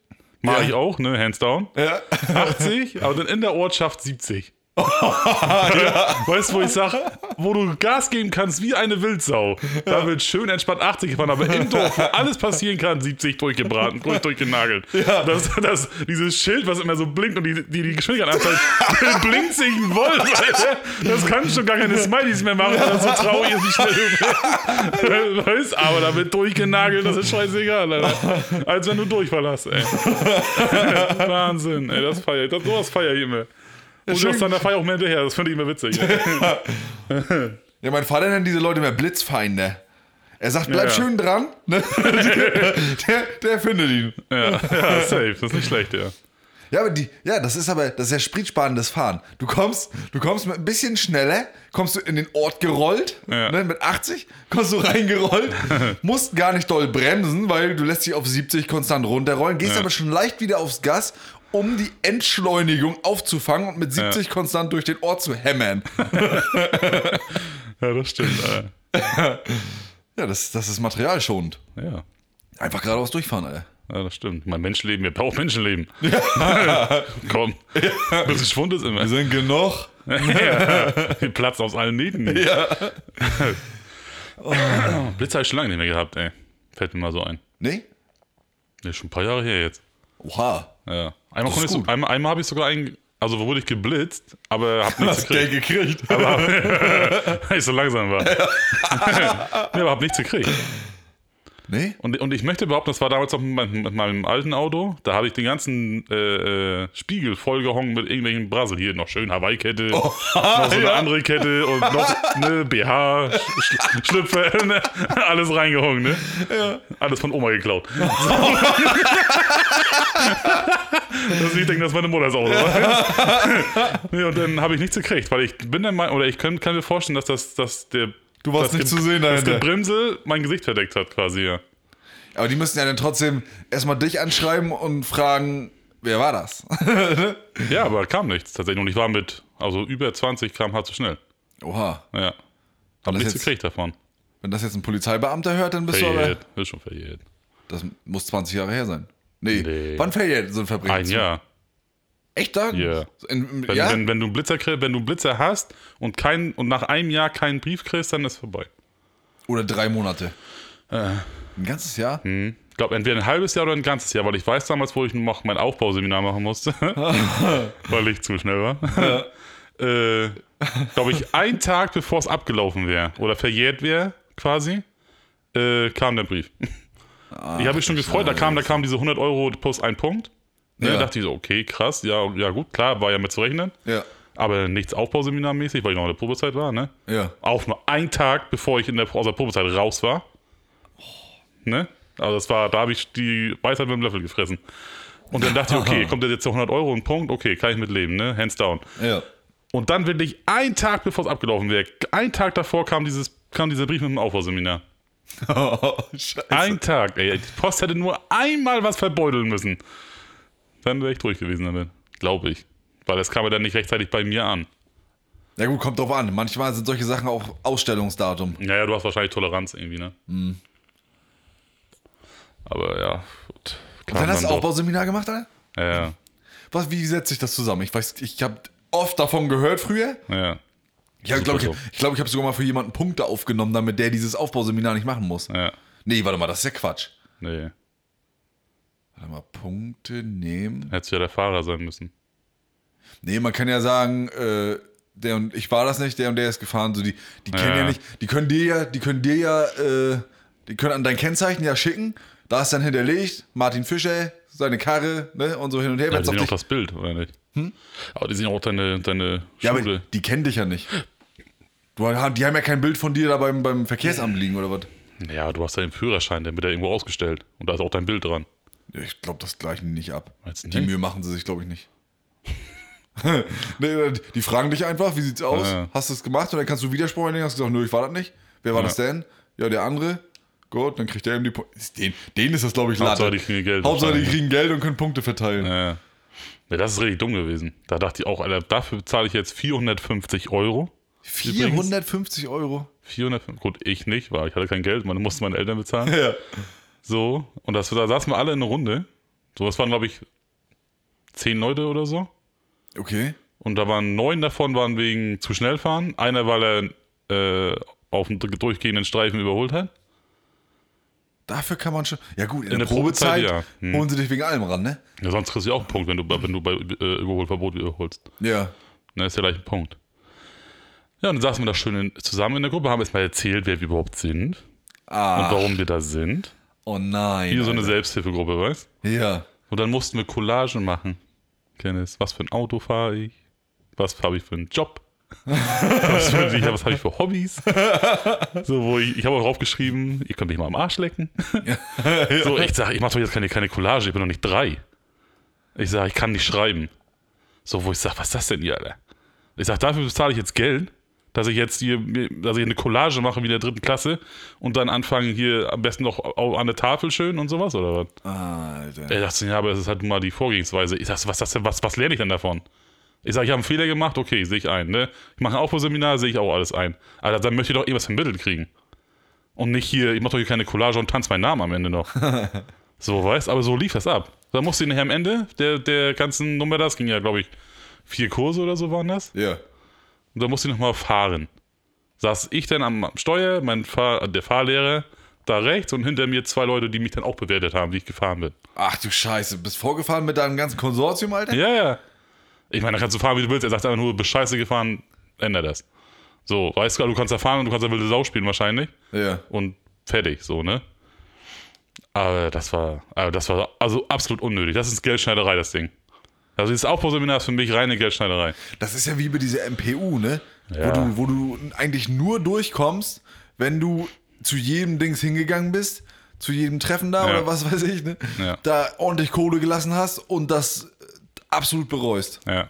Mach Ja. ich auch, ne, hands down. Ja. 80, aber dann in der Ortschaft 70. ja. Weißt du, wo ich sage, wo du Gas geben kannst wie eine Wildsau. Da wird schön entspannt 80 gefahren, aber im Dorf, wo alles passieren kann, 70 durchgebraten, durch, durchgenagelt. Das, das, dieses Schild, was immer so blinkt und die die, die Geschwindigkeit anzeigt, blinkt sich ein Wolf. Das kann schon gar keine Smileys mehr machen, weil das so traurig ist, wie schnell du. Weißt aber da wird durchgenagelt, das ist scheißegal, Alter. Als wenn du Durchfall hast, ey. Wahnsinn, ey, das feier ich. Das, sowas feier ich immer. Und dann da feier ich auch mehr hinterher, das finde ich immer witzig. Ja, mein Vater nennt diese Leute mehr Blitzfeinde. Er sagt, bleib Ja, ja. schön dran. Ne? der, der findet ihn. ja, ja, safe, das ist nicht schlecht, ja. Ja, aber die, ja, das ist aber, das ist ja spritsparendes Fahren. Du kommst, du kommst mit ein bisschen schneller, kommst du in den Ort gerollt, Ja. ne, mit 80, kommst du reingerollt, musst gar nicht doll bremsen, weil du lässt dich auf 70 konstant runterrollen, gehst Ja. aber schon leicht wieder aufs Gas, um die Entschleunigung aufzufangen und mit 70 konstant durch den Ort zu hämmern. Ja, das stimmt, Alter. Ja, das, das ist materialschonend. Ja. Einfach geradeaus durchfahren, Alter. Ja, das stimmt. Mein Menschenleben, wir brauchen Menschenleben. Komm. Bisschen Schwund ist immer. Wir sind genug. ja, die platzen aus allen Nähten. Ja. Blitz habe ich schon lange nicht mehr gehabt, ey. Fällt mir mal so ein. Nee? Nee, schon ein paar Jahre her jetzt. Oha. Ja. Einmal, ich so, einmal, einmal habe ich sogar einen, also wurde ich geblitzt, aber hab nichts Hast Geld gekriegt. gekriegt. Weil ich so langsam war. nee, aber hab nichts gekriegt. Nee? Und, und ich möchte behaupten, das war damals noch mit, meinem- mit meinem alten Auto. Da habe ich den ganzen äh, äh, Spiegel vollgehongen mit irgendwelchen Brassel. Hier noch schön Hawaii-Kette, noch so eine ja. andere Kette und noch eine BH, Sch Schlüpfer, ne? alles reingehongen. Ne? Alles von Oma geklaut. Dass ich denke, das ist meine Mutters Auto. nee, und dann habe ich nichts gekriegt, weil ich bin der Meinung, oder ich kann, kann mir vorstellen, dass das dass der Du warst das nicht zu sehen das dahinter. Gebremse mein Gesicht verdeckt hat quasi, ja. Aber die müssen ja dann trotzdem erstmal dich anschreiben und fragen, wer war das? Ja, aber kam nichts tatsächlich. Und ich war mit, also über 20 km/h zu schnell. Oha. Ja. Hab nichts jetzt- gekriegt davon. Wenn das jetzt ein Polizeibeamter hört, dann bist du aber. Verjährt. Ist schon verjährt. Das muss 20 Jahre her sein. Nee. Nee. Wann fällt so ein Verbrechen? Ein? Jahr. Echt da? Ja. So In, Wenn, ja? wenn, wenn du einen Blitzer kriegst, wenn du einen Blitzer hast und kein, und nach einem Jahr keinen Brief kriegst, dann ist vorbei. Oder drei Monate. Äh. Ein ganzes Jahr? Hm. Ich glaube, entweder ein halbes Jahr oder ein ganzes Jahr, weil ich weiß damals, wo ich noch mein Aufbauseminar machen musste, weil ich zu schnell war. äh, glaube ich, ein Tag bevor es abgelaufen wäre oder verjährt wäre, quasi, äh, kam der Brief. ich habe mich schon gefreut, da kam, da kam diese 100 Euro plus ein Punkt. Ne, Ja. Dachte ich so, okay, krass, ja, ja gut, klar, war ja mit zu rechnen. Ja. Aber nichts Aufbauseminarmäßig, weil ich noch in der Probezeit war, ne? Ja. Auch nur einen Tag, bevor ich in der, aus der Probezeit raus war. Ne? Also das war, da habe ich die Weisheit mit dem Löffel gefressen. Und dann dachte ich, okay, kommt jetzt zu 100 Euro ein Punkt, okay, kann ich mitleben, ne? Hands down. Ja. Und dann wirklich einen Tag, bevor es abgelaufen wäre, einen Tag davor kam, dieses, kam dieser Brief mit dem Aufbauseminar. Oh, scheiße. Ein Tag, ey. Die Post hätte nur einmal was verbeuteln müssen. Dann wäre ich durch gewesen damit. Glaube ich. Weil das kam ja dann nicht rechtzeitig bei mir an. Ja gut, kommt drauf an. Manchmal sind solche Sachen auch Ausstellungsdatum. Naja, du hast wahrscheinlich Toleranz irgendwie, ne? Aber ja, gut. Und dann hast du Aufbauseminar gemacht, Alter? Ja, ja, Was, wie setzt sich das zusammen? Ich weiß, ich habe oft davon gehört früher. ja. Ich glaube, ich, ich, glaub, ich habe sogar mal für jemanden Punkte aufgenommen, damit der dieses Aufbauseminar nicht machen muss. Ja, Nee, warte mal, das ist ja Quatsch. nee. Warte mal, Punkte nehmen. Hättest du ja der Fahrer sein müssen. Nee, man kann ja sagen, äh, der und ich war das nicht, der und der ist gefahren. So die, die kennen ja Ja. nicht, die können dir ja, die können dir ja, äh, die können an dein Kennzeichen ja schicken. Da ist dann hinterlegt, Martin Fischer, seine Karre, ne, und so hin und her. Ja, die sehen auch das Bild, oder nicht? Aber die sehen auch deine, deine ja, Schule. aber die kennen dich ja nicht. Du, die haben ja kein Bild von dir da beim, beim Verkehrsamt liegen oder was? Ja, du hast ja den Führerschein, der wird ja irgendwo ausgestellt. Und da ist auch dein Bild dran. Ich glaube, das gleichen die nicht ab. Die? Mühe machen sie sich, glaube ich, nicht. nee, die fragen dich einfach, wie sieht's aus? Ja. Hast du es gemacht? Und dann kannst du Widerspruch einlegen, hast gesagt, nö, ich war das nicht. Wer war Ja. das denn? Ja, der andere. Gut, dann kriegt der eben die Punkte. Den, denen ist das, glaube ich, Hauptsache, Latte. die kriegen Geld. Hauptsache, die kriegen Geld und können Punkte verteilen. Ja. ja, das ist richtig dumm gewesen. Da dachte ich auch, Alter, dafür zahle ich jetzt 450 Euro. 450 Euro. 400, gut, ich nicht, weil ich hatte kein Geld, man musste meine Eltern bezahlen. Ja. So, und das, da saßen wir alle in einer Runde. So, das waren, glaube ich, zehn Leute oder so. Okay. Und da waren neun davon waren wegen zu schnell fahren. Einer, weil er äh, auf dem durchgehenden Streifen überholt hat. Dafür kann man schon. Ja, gut, in, In der, der Probezeit, Probezeit, ja. Hm. holen sie dich wegen allem ran, ne? Ja, sonst kriegst du ja auch einen Punkt, wenn du, wenn du bei äh, Überholverbot überholst. Ja. Ne, ist ja gleich ein Punkt. Ja, und dann saßen wir da schön in, zusammen in der Gruppe, haben erst mal erzählt, wer wir überhaupt sind Ah. und warum wir da sind. Oh nein. Hier so eine Alter. Selbsthilfegruppe, weißt Ja. Und dann mussten wir Collagen machen. Kennis, was für ein Auto fahre ich? Was habe ich für einen Job? was für- ich- was habe ich für Hobbys? So, wo ich, ich habe auch draufgeschrieben, ihr könnt mich mal am Arsch lecken. So, ich sage, ich mache doch jetzt keine, keine Collage, ich bin noch nicht drei. Ich sage, ich kann nicht schreiben. So, wo ich sage, was ist das denn hier, Alter? Ich sage, dafür bezahle ich jetzt Geld, dass ich jetzt hier, dass ich eine Collage mache wie in der dritten Klasse und dann anfange hier am besten noch an der Tafel schön und sowas, oder was? Alter. Er dachte, ja, aber es ist halt mal die Vorgehensweise. Ich dachte, was, das was, was lerne ich denn davon? Ich sage, ich habe einen Fehler gemacht, okay, sehe ich ein. Ne? Ich mache ein Aufbauseminar, sehe ich auch alles ein. Alter, dann möchte ich doch irgendwas vermittelt kriegen. Und nicht hier, ich mache doch hier keine Collage und tanze meinen Namen am Ende noch. so, weißt aber so lief das ab. Da musste ich nachher am Ende der, der ganzen Nummer, das ging ja, glaube ich, vier Kurse oder so waren das. Ja. Und da musste ich nochmal fahren. Saß ich dann am Steuer, mein Fahr der Fahrlehrer da rechts und hinter mir zwei Leute, die mich dann auch bewertet haben, wie ich gefahren bin. Ach du Scheiße, bist vorgefahren mit deinem ganzen Konsortium, Alter? Ja, ja. Ich meine, da kannst du fahren, wie du willst. Er sagt einfach nur, du bist scheiße gefahren, ändere das. So, weißt du, du kannst da fahren und du kannst da wilde Sau spielen wahrscheinlich. Ja. Und fertig, so, ne? Aber das war, aber das war also absolut unnötig. Das ist Geldschneiderei, das Ding. Also dieses Aufbauseminar ist für mich reine Geldschneiderei. Das ist ja wie bei dieser MPU, ne? Ja. Wo, du, wo du eigentlich nur durchkommst, wenn du zu jedem Dings hingegangen bist, zu jedem Treffen da Ja. oder was weiß ich, ne? Ja. Da ordentlich Kohle gelassen hast und das äh, absolut bereust. Ja.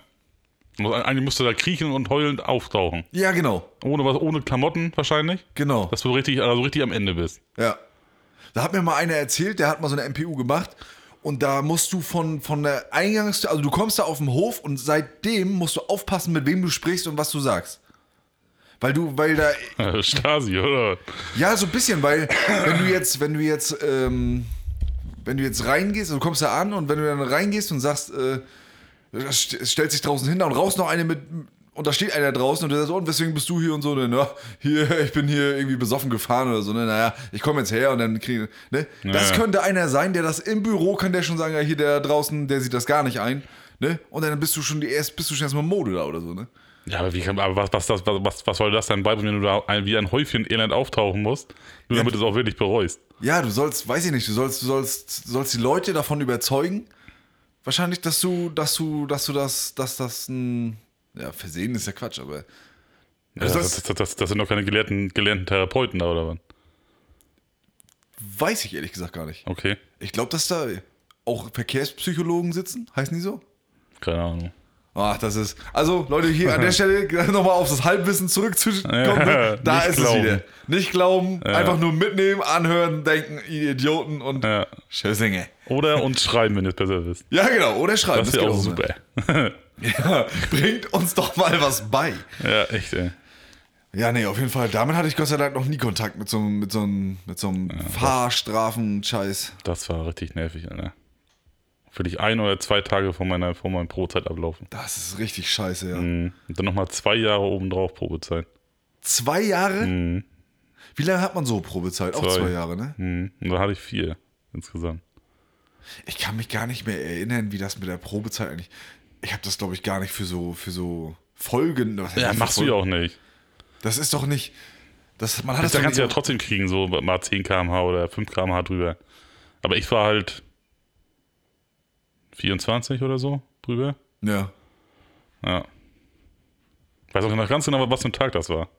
Eigentlich musst du da kriechen und heulend auftauchen. Ja, genau. Ohne was, ohne Klamotten wahrscheinlich. Genau. Dass du richtig, also richtig am Ende bist. Ja. Da hat mir mal einer erzählt, der hat mal so eine MPU gemacht und da musst du von, von der Eingangs... Also du kommst da auf den Hof und seitdem musst du aufpassen, mit wem du sprichst und was du sagst. Weil du, weil da... Stasi, oder? Ja, so ein bisschen, weil wenn du jetzt, wenn du jetzt, ähm, wenn du jetzt reingehst, also du kommst da an und wenn du dann reingehst und sagst, äh, stellt sich draußen hin und raus noch eine mit und da steht einer draußen und der sagt, und weswegen bist du hier und so, ne, na, hier, ich bin hier irgendwie besoffen gefahren oder so, ne, naja, ich komme jetzt her und dann kriege ne, das Ja. könnte einer sein, der das im Büro kann, der schon sagen, ja, hier der draußen, der sieht das gar nicht ein, ne, und dann bist du schon die erst, bist du schon erstmal Mode da oder so, ne. Ja, aber, wie kann, aber was, was, das, was, was soll das denn beibringen, wenn du da ein, wie ein Häufchen Elend auftauchen musst, nur damit du es auch wirklich bereust? Ja, du sollst, weiß ich nicht, du sollst, du sollst, du sollst die Leute davon überzeugen, wahrscheinlich, dass du, dass du, dass du das, dass das ein, ja, Versehen ist ja Quatsch, aber Ja, Du das, das, das, das sind doch keine gelehrten, gelernten Therapeuten da, oder was? weiß ich ehrlich gesagt gar nicht. Okay, Ich glaube, dass da auch Verkehrspsychologen sitzen, heißen die so? keine Ahnung. Ach, das ist. Also, Leute, hier an der Stelle nochmal auf das Halbwissen zurückzukommen. Ja, da nicht ist glauben. es wieder. Nicht glauben, einfach nur mitnehmen, anhören, denken, ihr Idioten und Ja. Schössinge. Oder uns schreiben, wenn ihr es besser wisst. Ja, genau. Oder schreiben. Das ist ja auch super. Ja, bringt uns doch mal was bei. ja, echt, ey. Ja, nee, auf jeden Fall. Damit hatte ich Gott sei Dank noch nie Kontakt mit so einem, mit so einem, mit so einem Fahrstrafen-Scheiß. Das war richtig nervig, Alter. Will ich ein oder zwei Tage vor meiner vor meinem Probezeit ablaufen. Das ist richtig scheiße, ja. Mhm. Und dann nochmal zwei Jahre obendrauf Probezeit. Zwei Jahre? Wie lange hat man so Probezeit? Auch Mhm. Zwei. zwei Jahre, ne? Mhm. Und dann hatte ich vier insgesamt. Ich kann mich gar nicht mehr erinnern, wie das mit der Probezeit eigentlich. Ich habe das, glaube ich, gar nicht für so, für so Folgen. Ja, machst du ja Folgen? auch nicht. Das ist doch nicht. Das, man hat das Da kannst du ja trotzdem kriegen, so mal 10 km/h oder 5 km/h drüber. Aber ich war halt 24 oder so drüber. Ja. Ja. Ich weiß auch noch ganz genau, was für ein Tag das war.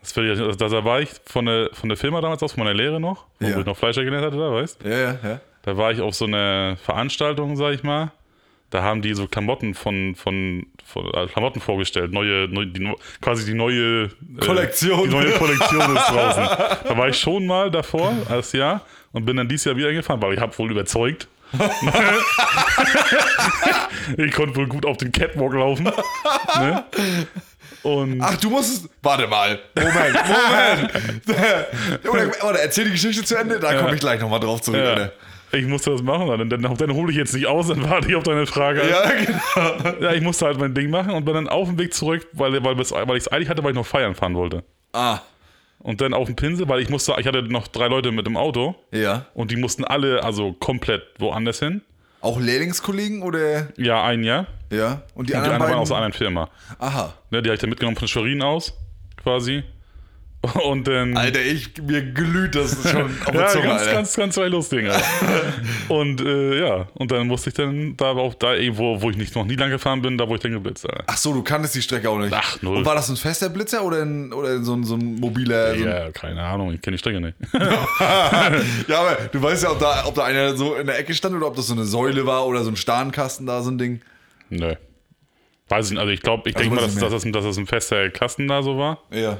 Das ich, da war ich von der, von der Firma damals aus, von meiner Lehre noch, wo Ja. ich noch Fleischer gelernt hatte, da, weißt Ja, ja, ja. Da war ich auf so einer Veranstaltung, sag ich mal. Da haben die so Klamotten von, von, von äh, Klamotten vorgestellt, neue, neu, die, quasi die neue äh, Kollektion. Die neue Kollektion ist draußen. Da war ich schon mal davor, als Jahr, und bin dann dieses Jahr wieder gefahren, weil ich habe wohl überzeugt. ich konnte wohl gut auf den Catwalk laufen. ne? Und Ach, du musstest. Warte mal. Moment, Moment. oder, oder erzähl die Geschichte zu Ende, da komme ich gleich nochmal drauf zurück. ja. Ich musste das machen, dann, dann, dann hole ich jetzt nicht aus, dann warte ich auf deine Frage. Ja, genau. Ja, ich musste halt mein Ding machen und bin dann auf dem Weg zurück, weil, weil, weil ich es eilig hatte, weil ich noch feiern fahren wollte. Ah, Und dann auf den Pinsel, weil ich musste, ich hatte noch drei Leute mit dem Auto ja. und die mussten alle also komplett woanders hin. Auch Lehrlingskollegen oder. Ja, ein Jahr. Ja. Und die Und die anderen anderen waren aus einer anderen Firma. Aha. Ne, die habe ich dann mitgenommen von Schwerin aus, quasi. Und dann. Alter, ich, mir glüht das schon auf der ja, Zunge, ganz, Alter. ganz, ganz zwei lustige. und äh, ja, und dann musste ich dann da auch da, eh, wo, wo ich nicht, noch nie lang gefahren bin, da wo ich dann geblitzt habe. Ach so, du kanntest die Strecke auch nicht. Ach, null. Und war das ein fester Blitzer oder, ein, oder so, ein, so ein mobiler? So ein, Ja, keine Ahnung, ich kenne die Strecke nicht. ja, aber du weißt ja, ob da, ob da einer so in der Ecke stand oder ob das so eine Säule war oder so ein Starnkasten da, so ein Ding. Nö. Weiß ich nicht. Also ich glaube, ich Also denke mal, dass, dass, das, dass das ein fester Kasten da so war. Ja.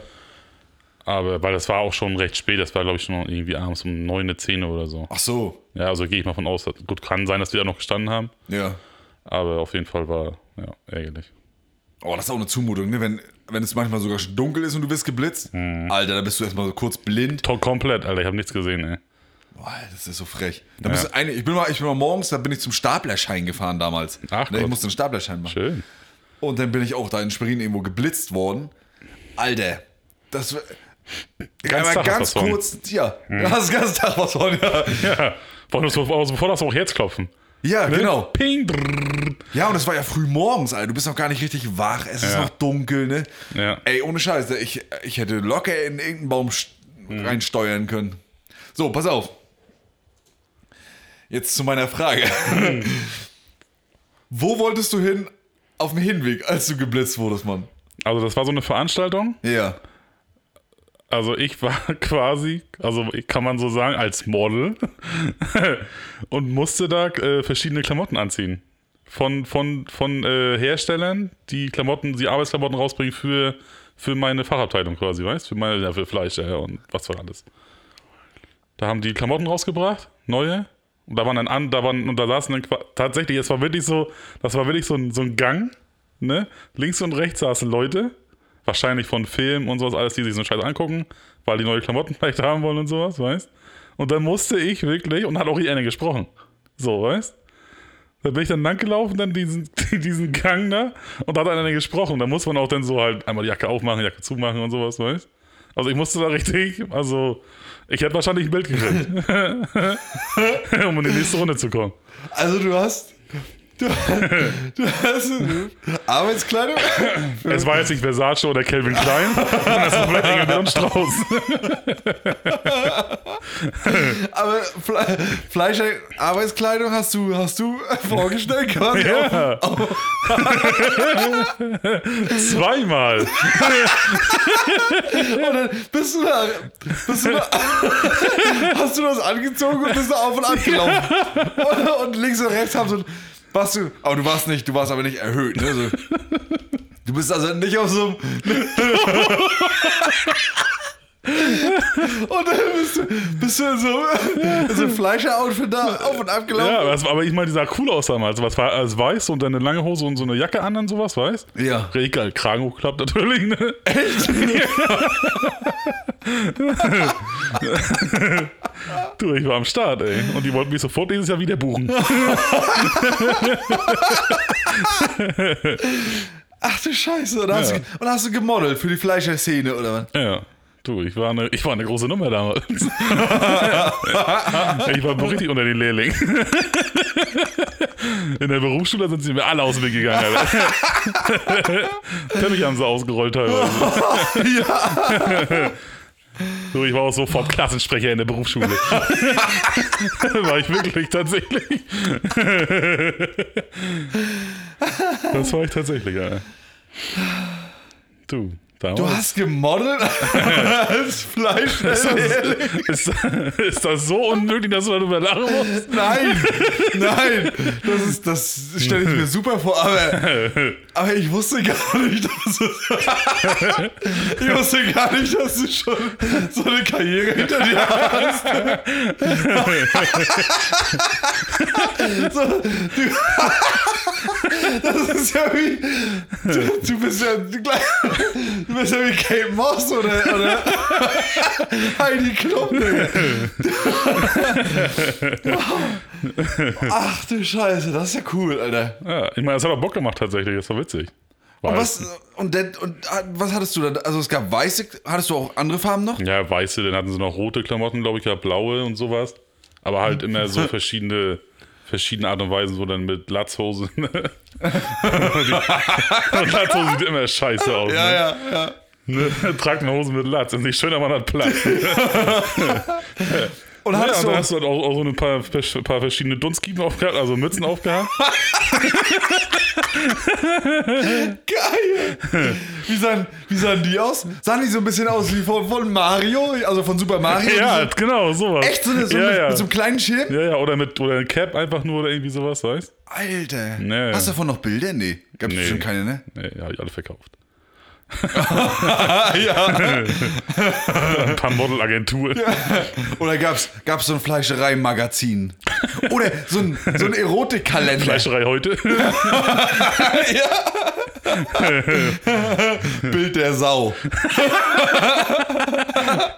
Aber weil das war auch schon recht spät, das war glaube ich schon irgendwie abends um 9, 10 oder so. Ach so. Ja, also gehe ich mal von aus. Gut, kann sein, dass die da noch gestanden haben. Ja. Aber auf jeden Fall war, ja, ärgerlich. Oh, das ist auch eine Zumutung, ne? Wenn, wenn es manchmal sogar schon dunkel ist und du wirst geblitzt. Mhm. Alter, da bist du erstmal so kurz blind. To komplett, Alter, ich habe nichts gesehen, ey. Boah, das ist so frech. Da bist du eine, ich, bin mal, ich bin mal morgens, da bin ich zum Staplerschein gefahren damals. Ach ne, ich musste einen Staplerschein machen. Schön. Und dann bin ich auch da in Schwerin irgendwo geblitzt worden. Alter, das. Ganz hast ganz kurz, ja, du hast den ganzen Tag was von, ja. Ja. Allem, also bevor das auch Herzklopfen. Ja, Ne? genau. Ping. drrrr. Ja, und es war ja früh morgens, Alter. Du bist noch gar nicht richtig wach. Es ist Ja. noch dunkel, ne? Ja. Ey, ohne Scheiß. Ich, ich hätte locker in irgendeinen Baum Mhm. reinsteuern können. So, pass auf. Jetzt zu meiner Frage. Wo wolltest du hin auf dem Hinweg, als du geblitzt wurdest, Mann? Also das war so eine Veranstaltung. Ja. Also ich war quasi, also kann man so sagen, als Model und musste da äh, verschiedene Klamotten anziehen. Von, von, von äh, Herstellern, die Klamotten, die Arbeitsklamotten rausbringen für, für meine Fachabteilung quasi, weißt Für meine, ja, für Fleisch äh, und was für alles. Da haben die Klamotten rausgebracht, neue. Und da waren dann an, da waren, und da saßen dann tatsächlich, es war wirklich so, das war wirklich so ein, so ein Gang, ne? Links und rechts saßen Leute, wahrscheinlich von Film und sowas, alles, die sich so einen Scheiß angucken, weil die neue Klamotten vielleicht haben wollen und sowas, weißt Und dann musste ich wirklich, und hat auch die eine gesprochen. So, weißt Da bin ich dann lang gelaufen, dann diesen, diesen Gang da, und da hat einer gesprochen. Da muss man auch dann so halt einmal die Jacke aufmachen, Jacke zumachen und sowas, weißt Also ich musste da richtig, also ich hätte wahrscheinlich ein Bild gekriegt, um in die nächste Runde zu kommen. Also du hast. Du, du hast eine Arbeitskleidung? Es war jetzt nicht Versace oder Calvin Klein, es war vielleicht Engel und Strauß. Aber Fle Fleischer Arbeitskleidung hast du, hast du vorgestellt quasi? Ja. Zweimal. Und dann bist du da, bist du da, hast du das angezogen und bist da auf und ab gelaufen. Und, und links und rechts haben so, warst du, aber du warst nicht, du warst aber nicht erhöht, ne? So, du bist also nicht auf so einem, und dann bist du, bist du so, so Fleischer-Outfit da auf und ab gelaufen. Ja, aber, es- aber ich meine, die sah cool aus damals. Was war alles weiß und dann eine lange Hose und so eine Jacke an und sowas, weißt Ja. Richtig geil. Kragen hochgeklappt natürlich, ne? du, ich war am Start, ey. Und die wollten mich sofort dieses Jahr wieder buchen. Ach du Scheiße. Und, hast Ja. du, und hast du gemodelt für die Fleischer-Szene, oder was? Ja. Du, ich war eine, ich war eine große Nummer damals. ich war richtig unter den Lehrlingen. In der Berufsschule sind sie mir alle aus dem Weg gegangen. Teppich haben sie ausgerollt teilweise. So, ich war auch sofort Klassensprecher in der Berufsschule. war ich wirklich tatsächlich. das war ich tatsächlich, Alter. Du, damals. Du hast gemodelt als Fleisch. Ist, ist, ist das so unmöglich, dass du darüber lachen musst? Nein, nein, das ist, das stelle ich mir super vor, aber, aber ich wusste gar nicht, dass du, ich wusste gar nicht, dass du schon so eine Karriere hinter dir hast. So, du, das ist ja wie, du, du bist ja, du bist ja wie Kate Moss oder, oder Heidi Klum, Digga. Ach du Scheiße, das ist ja cool, Alter. Ja, ich meine, das hat auch Bock gemacht tatsächlich, das war witzig. Und was, und, der, und ah, was hattest du dann? Also es gab weiße, hattest du auch andere Farben noch? Ja, weiße, dann hatten sie noch rote Klamotten, glaube ich, ja, blaue und sowas. Aber halt immer so verschiedene, verschiedene Art und Weisen, so dann mit Latzhose. Ne? Latzhose sieht immer scheiße aus. ne? ja, ja. Ne? Tragt eine Hose mit Latz und nicht schön, aber man hat Platz. Und Ja, hattest dann du hast du halt auch, auch so ein paar, paar verschiedene Dunstkiepen aufgehabt, also Mützen aufgehabt. geil. Wie sahen, wie sahen die aus? Sahen die so ein bisschen aus wie von, von Mario, also von Super Mario? ja, Diese- genau, sowas. Echt so, eine, so ja, mit, ja. mit so einem kleinen Schirm? ja, ja, oder mit oder ein Cap einfach nur oder irgendwie sowas, weißt Alter. Nee. Hast du davon noch Bilder? Nee. Gab's Nee. bestimmt keine, ne? Nee, ja, hab ich alle verkauft. Ja. Ein paar Modelagenturen. Oder gab's, gab's so ein Fleischereimagazin? Oder so ein, so ein Erotikkalender? Fleischerei heute. Bild der Sau.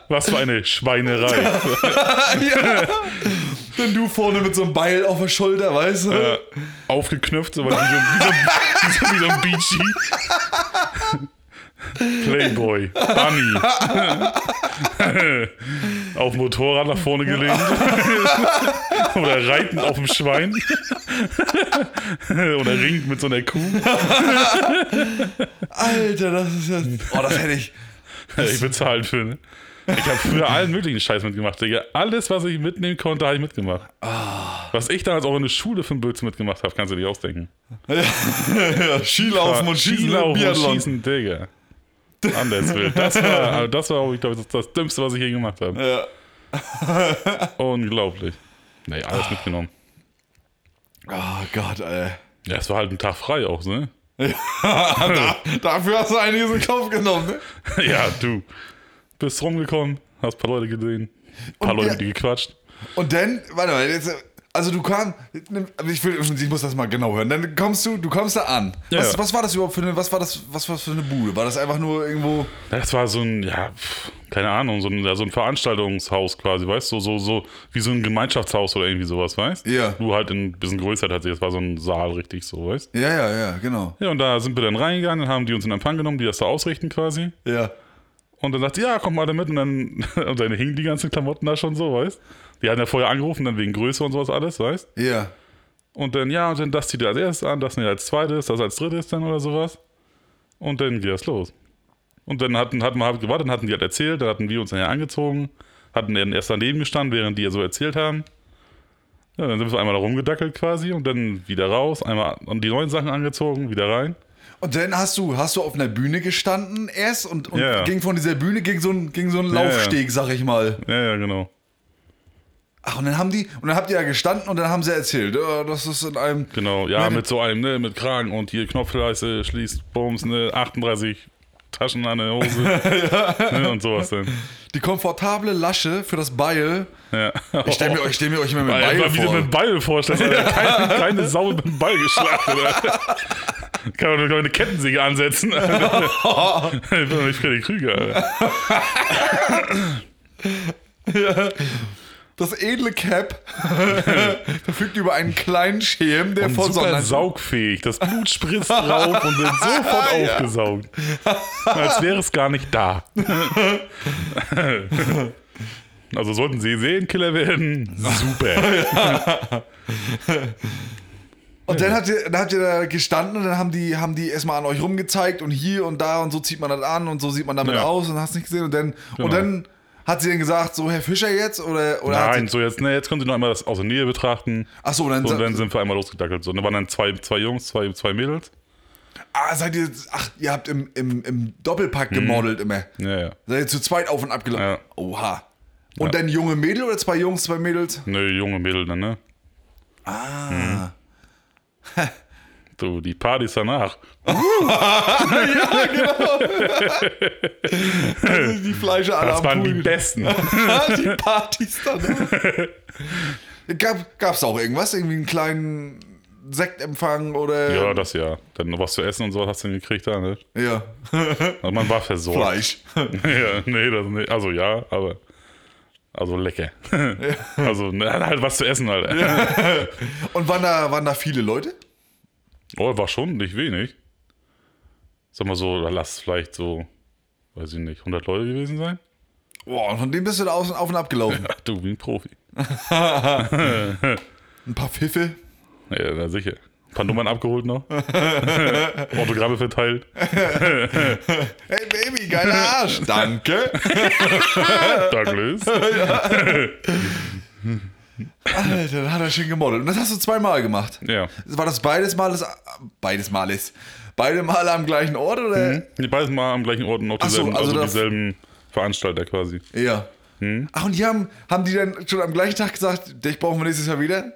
Was für eine Schweinerei. ja. Wenn du vorne mit so einem Beil auf der Schulter, weißt du? aufgeknöpft, so, wie, so, wie, so, wie, so, wie so ein Beachy. Playboy, Bunny. auf dem Motorrad nach vorne gelehnt. Oder reiten auf dem Schwein. Oder ringt mit so einer Kuh. Alter, das ist ja. Oh, das hätte ich. ich bezahlt für, ne? Ich habe früher allen möglichen Scheiß mitgemacht, Digga. Alles, was ich mitnehmen konnte, habe ich mitgemacht. Was ich damals auch in der Schule für einen Blödsinn mitgemacht habe, kannst du dir ausdenken. ja, Skilaufen und Schießen, Skilaufen und Biathlon. Schießen, Digga. Anders will. Das war, das war, ich glaube, das, das Dümmste, was ich je gemacht habe. Ja. Unglaublich. Nee, alles mitgenommen. Oh Gott, ey. Ja, es war halt ein Tag frei auch, ne? da, dafür hast du einiges in Kauf genommen, ne? Ja, du. Bist rumgekommen, hast ein paar Leute gesehen, ein paar Und Leute ja- mit dir gequatscht. Und dann, warte mal, jetzt, also du kamst, ich, will, ich muss das mal genau hören. Dann kommst du, du kommst da an. Ja, was, was war das überhaupt für eine, was war das, was war das für eine Bude? War das einfach nur irgendwo? Das war so ein, ja, keine Ahnung, so ein, ja, so ein Veranstaltungshaus quasi, weißt du? So, so, so wie so ein Gemeinschaftshaus oder irgendwie sowas, weißt Ja. Nur halt ein bisschen größer tatsächlich. Das war so ein Saal, richtig so, weißt Ja, ja, ja, genau. Ja, und da sind wir dann reingegangen, dann haben die uns in Empfang genommen, die das da ausrichten quasi. Ja. Und dann sagte, ja, komm mal da mit. Und dann, und dann hingen die ganzen Klamotten da schon so, weißt Die hatten ja vorher angerufen, dann wegen Größe und sowas alles, weißt Ja. Und dann, ja, und dann das zieht er als erstes an, das nicht als zweites, das als drittes dann oder sowas. Und dann geht das los. Und dann hatten, hatten wir halt gewartet, dann hatten die halt erzählt, dann hatten wir uns nachher angezogen, hatten dann erst daneben gestanden, während die ja so erzählt haben. Ja, dann sind wir einmal da rumgedackelt quasi und dann wieder raus, einmal die neuen Sachen angezogen, wieder rein. Und dann hast du, hast du auf einer Bühne gestanden erst und, und Ja. ging von dieser Bühne gegen so einen, gegen so einen Ja, ja. Laufsteg, sag ich mal. Ja, ja, genau. Ach, und dann haben die, und dann habt ihr ja gestanden und dann haben sie erzählt, ja, das ist in einem. Genau, ja, Ja, mit so einem, ne, mit Kragen und hier Knopfleiste schließt, Bums, ne, 38 Taschen an der Hose ne, und sowas dann. Die komfortable Lasche für das Beil. Ja. Ich stell mir, stell mir euch immer mit Alter, Beil wie du vor. mit Ball vorstellst, Alter. Keine, keine Sau mit dem Ball geschlagen, oder? Kann man doch eine Kettensäge ansetzen. ich bin doch nicht Freddy Krüger, Alter. Das edle Cap verfügt über einen kleinen Schirm, der vor Super Sonne. saugfähig. Das Blut spritzt drauf und wird sofort Ja. aufgesaugt. Als wäre es gar nicht da. Also sollten Sie Serienkiller werden, super. Und dann habt, ihr, dann habt ihr da gestanden und dann haben die, haben die erstmal an euch rumgezeigt und hier und da und so zieht man das an und so sieht man damit Ja. aus und hast nicht gesehen. Und dann, Genau. und dann hat sie dann gesagt, so Herr Fischer jetzt? Oder, oder Nein, so jetzt, ne, jetzt können Sie noch einmal das aus der Nähe betrachten. Achso, dann, Und sa- dann sind wir einmal losgedackelt. So, da waren dann zwei, zwei Jungs, zwei, zwei Mädels. ah, seid ihr, ach, ihr habt im, im, im Doppelpack gemodelt immer. Ja, ja. Seid ihr zu zweit auf und ab gelaufen? Ja. Oha. Und Ja. dann junge Mädel oder zwei Jungs, zwei Mädels? Ne, junge Mädel dann, ne? Ah. So, die Partys danach. die Fleische alle Das waren die Pool. besten. die Partys dann. Gab, gab's auch irgendwas? Irgendwie einen kleinen Sektempfang oder. Ja, das ja. Dann was zu essen und sowas hast du gekriegt da, ne? Ja. Also man war versorgt. Fleisch. ja, nee, das nicht. Also ja, aber. Also lecker. Also halt was zu essen, Alter. Und waren da, waren da viele Leute? Oh, war schon nicht wenig. Sag mal so, da lass vielleicht so, weiß ich nicht, 100 Leute gewesen sein. Boah, und von dem bist du da auf, auf und ab gelaufen. Du, wie ein Profi. Ein paar Pfiffe. Ja, na sicher. Paar Nummern abgeholt noch. Autogramme verteilt. Hey Baby, geiler Arsch. Danke. Douglas. Alter, dann hat er schön gemodelt. Und das hast du zweimal gemacht. Ja. War das beides Mal das, beides Mal ist. Beide Male am gleichen Ort oder? Die beides mal am gleichen Ort und auch Ach so, dieselben, also also dieselben Veranstalter quasi. Ja. Ach, und die haben, haben die dann schon am gleichen Tag gesagt, dich brauchen wir nächstes Jahr wieder?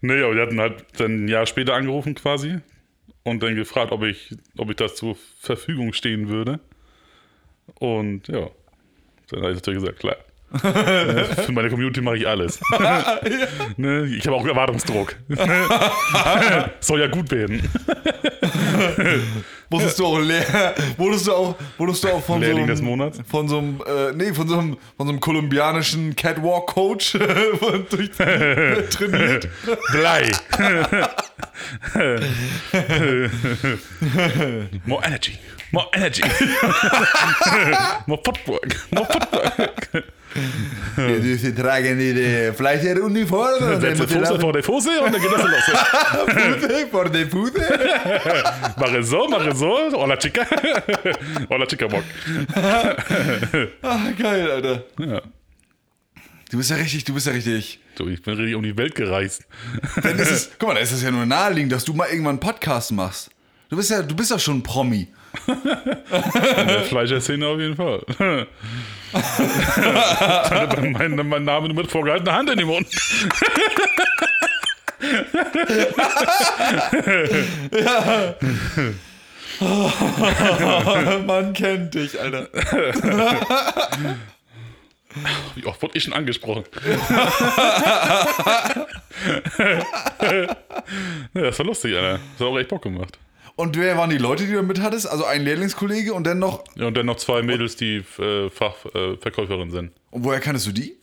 Nee, aber die hatten halt dann ein Jahr später angerufen quasi und dann gefragt, ob ich, ob ich das zur Verfügung stehen würde. Und ja, dann habe ich natürlich gesagt, klar. Ne, Für meine Community mache ich alles. ne, ich habe auch Erwartungsdruck. Soll ja gut werden. Wurdest du auch leer, wurdest du auch, wurdest du auch von Lehrling so des einem, Monats? von so einem, äh, nee, von so einem, von so einem kolumbianischen Catwalk-Coach durch- trainiert. Blei. More energy. More energy. More footwork. More footwork. Sie tragen die Fleischeruniform und Setze Fuße vor der Fuße und dann geht das los. Fuße vor die Fuße. Mache so, mache so. Hola chica. Hola chica Bock. Ah, geil, Alter. Ja. Du bist ja richtig, du bist ja richtig. Du, ich bin richtig um die Welt gereist. Dann ist es, guck mal, da ist es ja nur naheliegend, dass du mal irgendwann einen Podcast machst. Du bist ja, du bist ja schon ein Promi. In der Fleischerszene auf jeden Fall. Mein, mein Name nur mit vorgehaltener Hand in den Mund. Man kennt dich, Alter. Wie oft wurde ich schon angesprochen? ja, das war lustig, Alter. Das hat auch echt Bock gemacht. Und wer waren die Leute, die du mit hattest? Also ein Lehrlingskollege und dann noch. Ja, und dann noch zwei Mädels, die äh, Fachverkäuferin äh, sind. Und woher kanntest du die?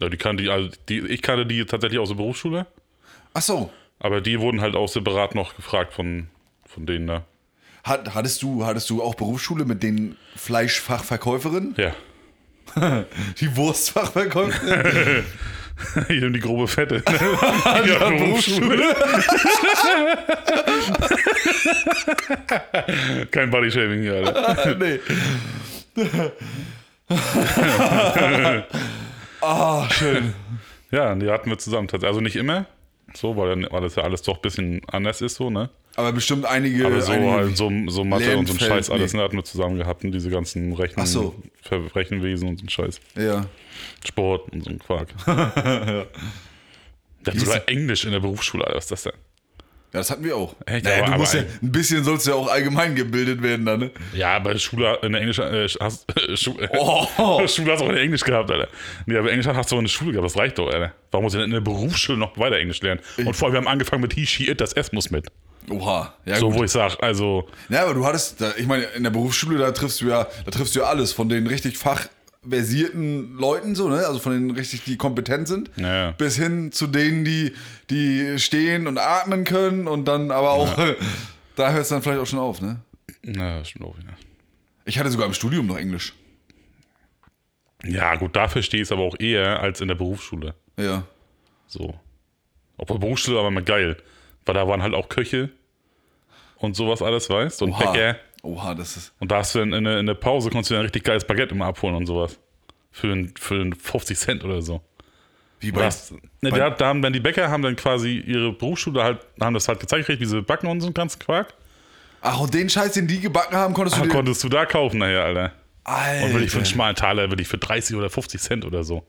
Ja, die kannte also die, ich kannte die tatsächlich aus der Berufsschule, Ach so. aber die wurden halt auch separat noch gefragt von, von denen da. Hat, hattest, du, hattest du auch Berufsschule mit den Fleischfachverkäuferinnen? Ja. Die Wurstfachverkäuferin? Hier nimm die grobe Fette. Ja, Berufsschule. Kein Bodyshaming hier, Alter. nee. Ah, schön. Ja, die hatten wir zusammen. Also nicht immer, so, weil, weil das ja alles doch ein bisschen anders ist, so, ne? Aber bestimmt einige. Aber so, einige halt, so, so Mathe und so ein Lernfeld, Scheiß alles, nee. ne, hatten wir zusammen gehabt und diese ganzen Rechen, Ach so. Rechenwesen und so ein Scheiß. Ja. Sport und so ein Quark. Der hat sogar Englisch in der Berufsschule, Alter, was ist das denn? Ja, das hatten wir auch. Echt? Naja, Aber- du aber musst ja, ein- bisschen sollst du ja auch allgemein gebildet werden dann, ne? Ja, aber Schule, in der Englisch, äh, hast, äh, Schu Oh. Schule hast du auch in Englisch gehabt, Alter. Nee, aber Englisch hast du auch in der Schule gehabt, das reicht doch, Alter. Warum muss ich denn in der Berufsschule noch weiter Englisch lernen? Und vor allem, wir haben angefangen mit he, she, it, das S muss mit. Oha. Ja, So, gut. wo ich sag, also, Ja, aber du hattest, ich meine, in der Berufsschule, da triffst du ja, da triffst du ja alles, von den richtig fachversierten Leuten, so, ne? Also von denen richtig, die kompetent sind, Ja. bis hin zu denen, die, die stehen und atmen können und dann aber auch, da hört es dann vielleicht auch schon auf, ne? na, stimmt auch wieder. Ich hatte sogar im Studium noch Englisch. Ja, gut, da verstehe ich es aber auch eher als in der Berufsschule. Ja. So. Obwohl Berufsschule war immer geil. Weil da waren halt auch Köche und sowas alles, weißt du? Und Oha. Bäcker. Oha, das ist. Und da hast du in, in, der- in der Pause konntest du dann richtig geiles Baguette immer abholen und sowas. Für, ein, für ein 50 Cent oder so. Wie bei. Das, ne, bei- da, da haben dann die Bäcker haben dann quasi ihre Berufsschule halt, haben das halt gezeigt gekriegt, wie sie backen und so einen ganzen Quark. Ach, und den Scheiß, den die gebacken haben, konntest du Ah, dir. konntest du da kaufen nachher, Alter. Alter. Und wirklich für einen schmalen Taler, wirklich für 30 oder 50 Cent oder so.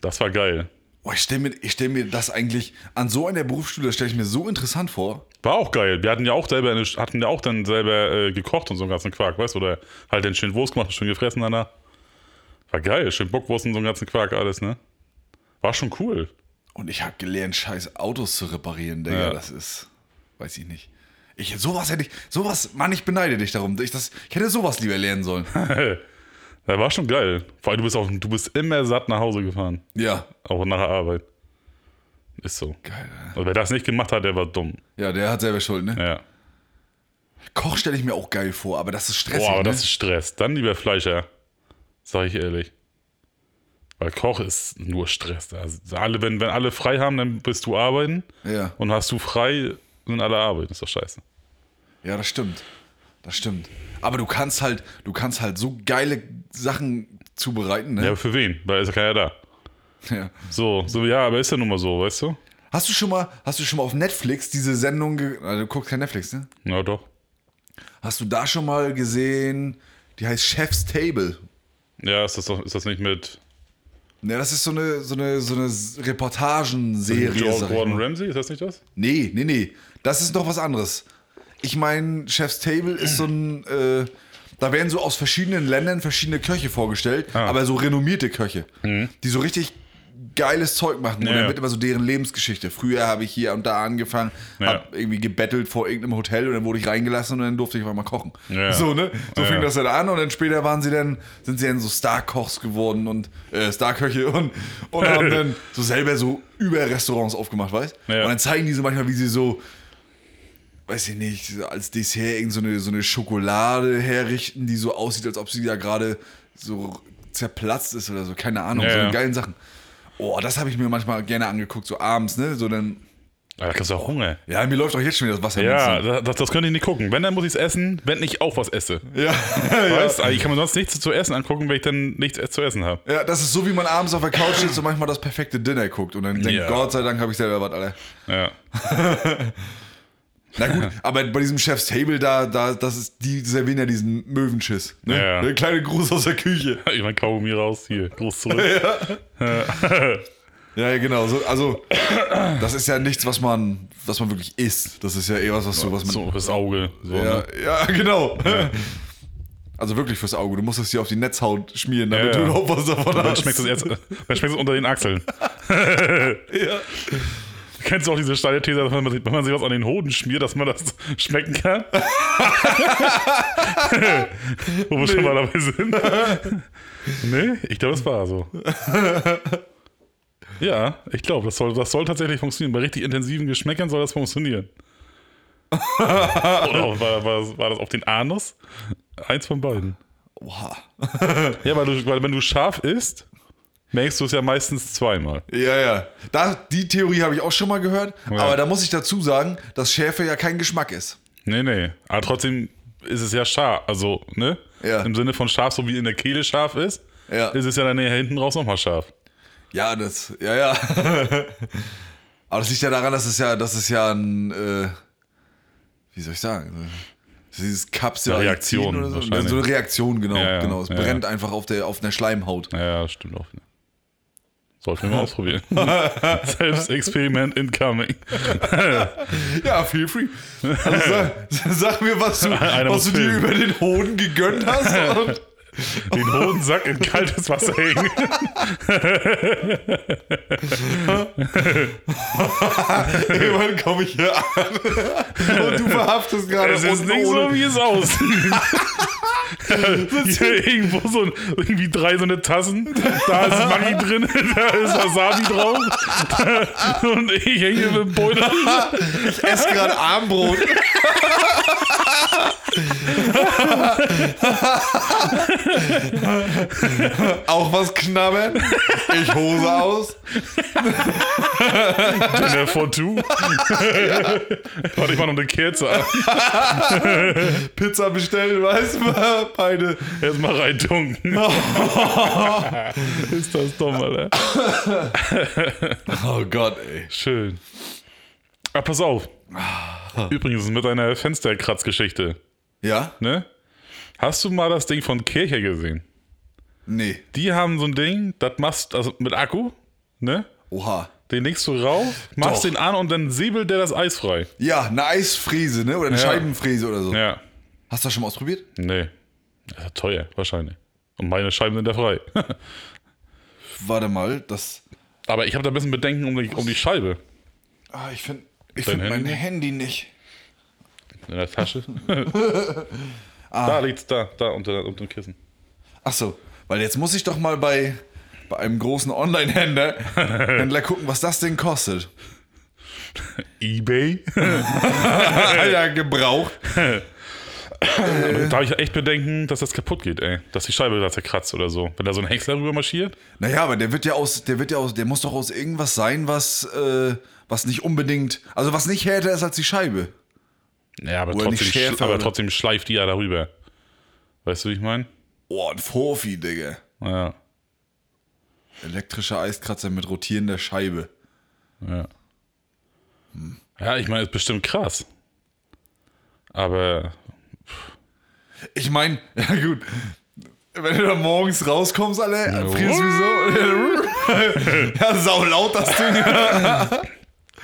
Das war geil. Oh, ich stelle mir, ich stell mir das eigentlich an so einer Berufsschule, stelle ich mir so interessant vor. War auch geil. Wir hatten ja auch selber, eine, hatten ja auch dann selber äh, gekocht und so einen ganzen Quark, weißt du? Oder halt den schön Wurst gemacht, schön gefressen danach. War geil. Schön Bockwurst und so einen ganzen Quark alles, ne? War schon cool. Und ich habe gelernt, scheiß Autos zu reparieren, Digga. Ja. Das ist, weiß ich nicht. Ich, sowas hätte ich, sowas, Mann, ich beneide dich darum. Ich, das, ich hätte sowas lieber lernen sollen. Das war schon geil. Vor allem, du bist, auch, du bist immer satt nach Hause gefahren. ja. Auch nach der Arbeit. Ist so. Geil. Also wer das nicht gemacht hat, der war dumm. Ja, der hat selber Schuld, ne? Ja. Koch stelle ich mir auch geil vor, aber das ist stressig, Boah, aber ne? das ist Stress. Dann lieber Fleischer. Sag ich ehrlich. Weil Koch ist nur Stress. Also alle, wenn, wenn alle frei haben, dann bist du arbeiten. ja. Und hast du frei, sind alle arbeiten. Ist doch scheiße. ja, das stimmt. Das stimmt. Aber du kannst halt, du kannst halt so geile Sachen zubereiten, Ja, ne? aber für wen? Weil ist ja keiner da. Ja. So, so, ja, aber ist ja nun mal so, weißt du? Hast du schon mal, hast du schon mal auf Netflix diese Sendung, also, du guckst kein Netflix, ne? Ja, doch. Hast du da schon mal gesehen, die heißt Chef's Table? Ja, ist das, doch, ist das nicht mit Ne, das ist so eine, so eine, so eine Reportagenserie. Gordon. Ramsay? Ist das nicht das? Nee, nee, nee. Das ist noch was anderes. Ich meine, Chef's Table ist so ein. Äh, da werden so aus verschiedenen Ländern verschiedene Köche vorgestellt, Ah. aber so renommierte Köche, Mhm. die so richtig geiles Zeug machen. Und Ja, dann ja. wird immer so deren Lebensgeschichte. Früher habe ich hier und da angefangen, Ja. hab irgendwie gebettelt vor irgendeinem Hotel und dann wurde ich reingelassen und dann durfte ich auf einmal kochen. Ja. So, ne? So Ja, fing das dann an und dann später waren sie dann, sind sie dann so Star-Kochs geworden und äh, Star-Köche und, und haben dann so selber so Über-Restaurants aufgemacht, weißt. Und dann zeigen die so manchmal, wie sie so weiß ich nicht, als Dessert irgend so eine, so eine Schokolade herrichten, die so aussieht, als ob sie da gerade so zerplatzt ist oder so, keine Ahnung, Ja, so ja. geilen Sachen. Oh, das habe ich mir manchmal gerne angeguckt, so abends, ne? So dann, Ah, da kriegst du auch Hunger. ja, mir läuft auch jetzt schon wieder das Wasser Ja, das, das, das könnte ich nicht gucken. Wenn, dann muss ich es essen, wenn ich auch was esse. Ja, Weißt ja. du, ich kann mir sonst nichts zu essen angucken, wenn ich dann nichts zu essen habe. ja, das ist so, wie man abends auf der Couch sitzt und manchmal das perfekte Dinner guckt und dann denkt. Gott sei Dank habe ich selber was, Alter. Ja. Na gut, aber bei diesem Chef's Table da, da, das ist, die servieren ja diesen Möwenschiss. Ne? Ja. Der kleine Gruß aus der Küche. Ich mein Kaugummi raus, hier, groß zurück. Ja, ja, genau. So, also, das ist ja nichts, was man, was man wirklich isst. Das ist ja eher was, was du, was man. So fürs Auge. So, ja, ne? ja, genau. Also wirklich fürs Auge. Du musst es dir auf die Netzhaut schmieren, damit Ja, ja. du überhaupt was davon Dann hast. schmeckt es erst, dann schmeckt es unter den Achseln. ja. Kennst du auch diese steile These, dass man, wenn man sich was an den Hoden schmiert, dass man das schmecken kann? Wo wir schon mal dabei sind. nee, ich glaube, es war so. Ja, ich glaube, das soll, das soll tatsächlich funktionieren. Bei richtig intensiven Geschmäckern soll das funktionieren. Oder auch, war, war, war das auf den Anus? Eins von beiden. Oha. Ja, weil, du, weil wenn du scharf isst, merkst du es ja meistens zweimal. Ja, ja. Da, die Theorie habe ich auch schon mal gehört. Aber da muss ich dazu sagen, dass Schärfe ja kein Geschmack ist. Nee, nee. Aber trotzdem ist es ja scharf. Also, ne? Ja. Im Sinne von scharf, so wie in der Kehle scharf ist, Ja. ist es ja dann hinten raus nochmal scharf. Ja, das, ja, ja. Aber das liegt ja daran, dass es ja, das ist ja ein, äh, wie soll ich sagen, dieses Kapsel Eine Reaktion oder so. so eine Reaktion, genau, Ja, ja, genau. Es ja, brennt einfach auf der, auf der Schleimhaut. Ja, stimmt auch. wieder. Sollten wir mal ausprobieren. Selbstexperiment incoming. Ja, feel free. Also sag, sag mir, was du, Einer was du dir über den Hoden gegönnt hast. Und Den Hodensack in kaltes Wasser hängen. irgendwann komme ich hier an. Und du verhaftest gerade Es ist nicht so, wie es aussieht. Hier irgendwo so ein, irgendwie drei so eine Tassen. Da ist Maggi drin, da ist Wasabi drauf. Und ich hänge hier mit dem Beutel. Ich esse gerade Armbrot. Auch was knabbern? Ich Hose aus. Dinner for two. Warte, ich mach noch eine Kerze an. Pizza bestellen, weißt du? Beide. Erstmal reintunken. ist das dumm, Alter. Oh Gott, ey. Schön. Ah, pass auf. Übrigens mit einer Fensterkratzgeschichte. Ja? Ne? Hast du mal das Ding von Kircher gesehen? Nee. Die haben so ein Ding, das machst also mit Akku, ne? Oha. Den legst du rauf, machst Doch. den an und dann säbelt der das Eis frei. Ja, eine Eisfräse, ne? Oder eine Ja. Scheibenfräse oder so. Ja. Hast du das schon mal ausprobiert? Nee. Das ist teuer, wahrscheinlich. Und meine Scheiben sind ja frei. Warte mal, das. Aber ich habe da ein bisschen Bedenken um die, um die Scheibe Ah, ich finde ich Dein find mein Handy? Handy nicht. in der Tasche. Ah. Da liegt's da, da unter, unter dem Kissen. Achso, weil jetzt muss ich doch mal bei, bei einem großen Online-Händler Händler gucken, was das Ding kostet. Ebay? ja, gebraucht. Da habe ich echt Bedenken, dass das kaputt geht, ey. Dass die Scheibe da zerkratzt oder so. Wenn da so ein Häcksler rüber marschiert. Naja, aber der wird ja aus, der wird ja aus, der muss doch aus irgendwas sein, was, äh, was nicht unbedingt, also was nicht härter ist als die Scheibe. Ja, aber Oder trotzdem, schärfer, sch- aber trotzdem schleift die ja darüber. Weißt du, wie ich meine? Oh, ein Vorvieh, Digga. Ja. Elektrischer Eiskratzer mit rotierender Scheibe. Ja. Ja, ich meine, ist bestimmt krass. Aber Ich meine, ja gut, wenn du da morgens rauskommst, Alter, frierst wie so. ja, sau laut das Ding.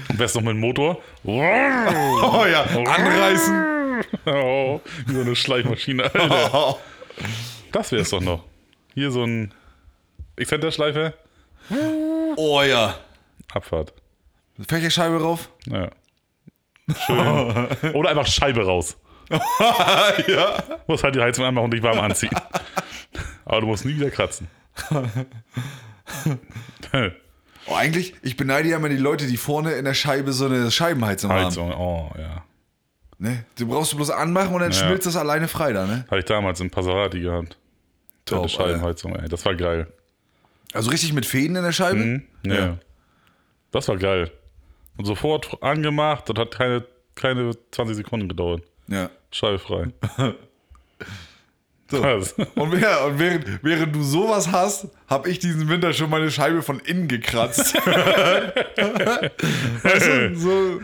am besten noch mit dem Motor. Oh ja, anreißen. Oh, wie so eine Schleifmaschine, Alter. Das wär's doch noch. Hier so ein Exzenterschleifer. Oh ja. Abfahrt. Fächerscheibe rauf. Ja. Schön. Oder einfach Scheibe raus. ja. Muss halt die Heizung anmachen und dich warm anziehen. Aber du musst nie wieder kratzen. Oh, eigentlich, ich beneide ja immer die Leute, die vorne in der Scheibe so eine Scheibenheizung haben. Heizung, oh ja. Ne? Du brauchst du bloß anmachen und dann Ja. schmilzt das alleine frei da, ne? Hatte ich damals in Passerati gehabt. Top, Fette Scheibenheizung, ey. Das war geil. Also richtig mit Fäden in der Scheibe? Mhm. Ja. Ja. Das war geil. Und sofort angemacht, das hat keine, keine 20 Sekunden gedauert. Ja. Scheibe frei. So. Und, und während, während du sowas hast, habe ich diesen Winter schon meine Scheibe von innen gekratzt. weißt du, so,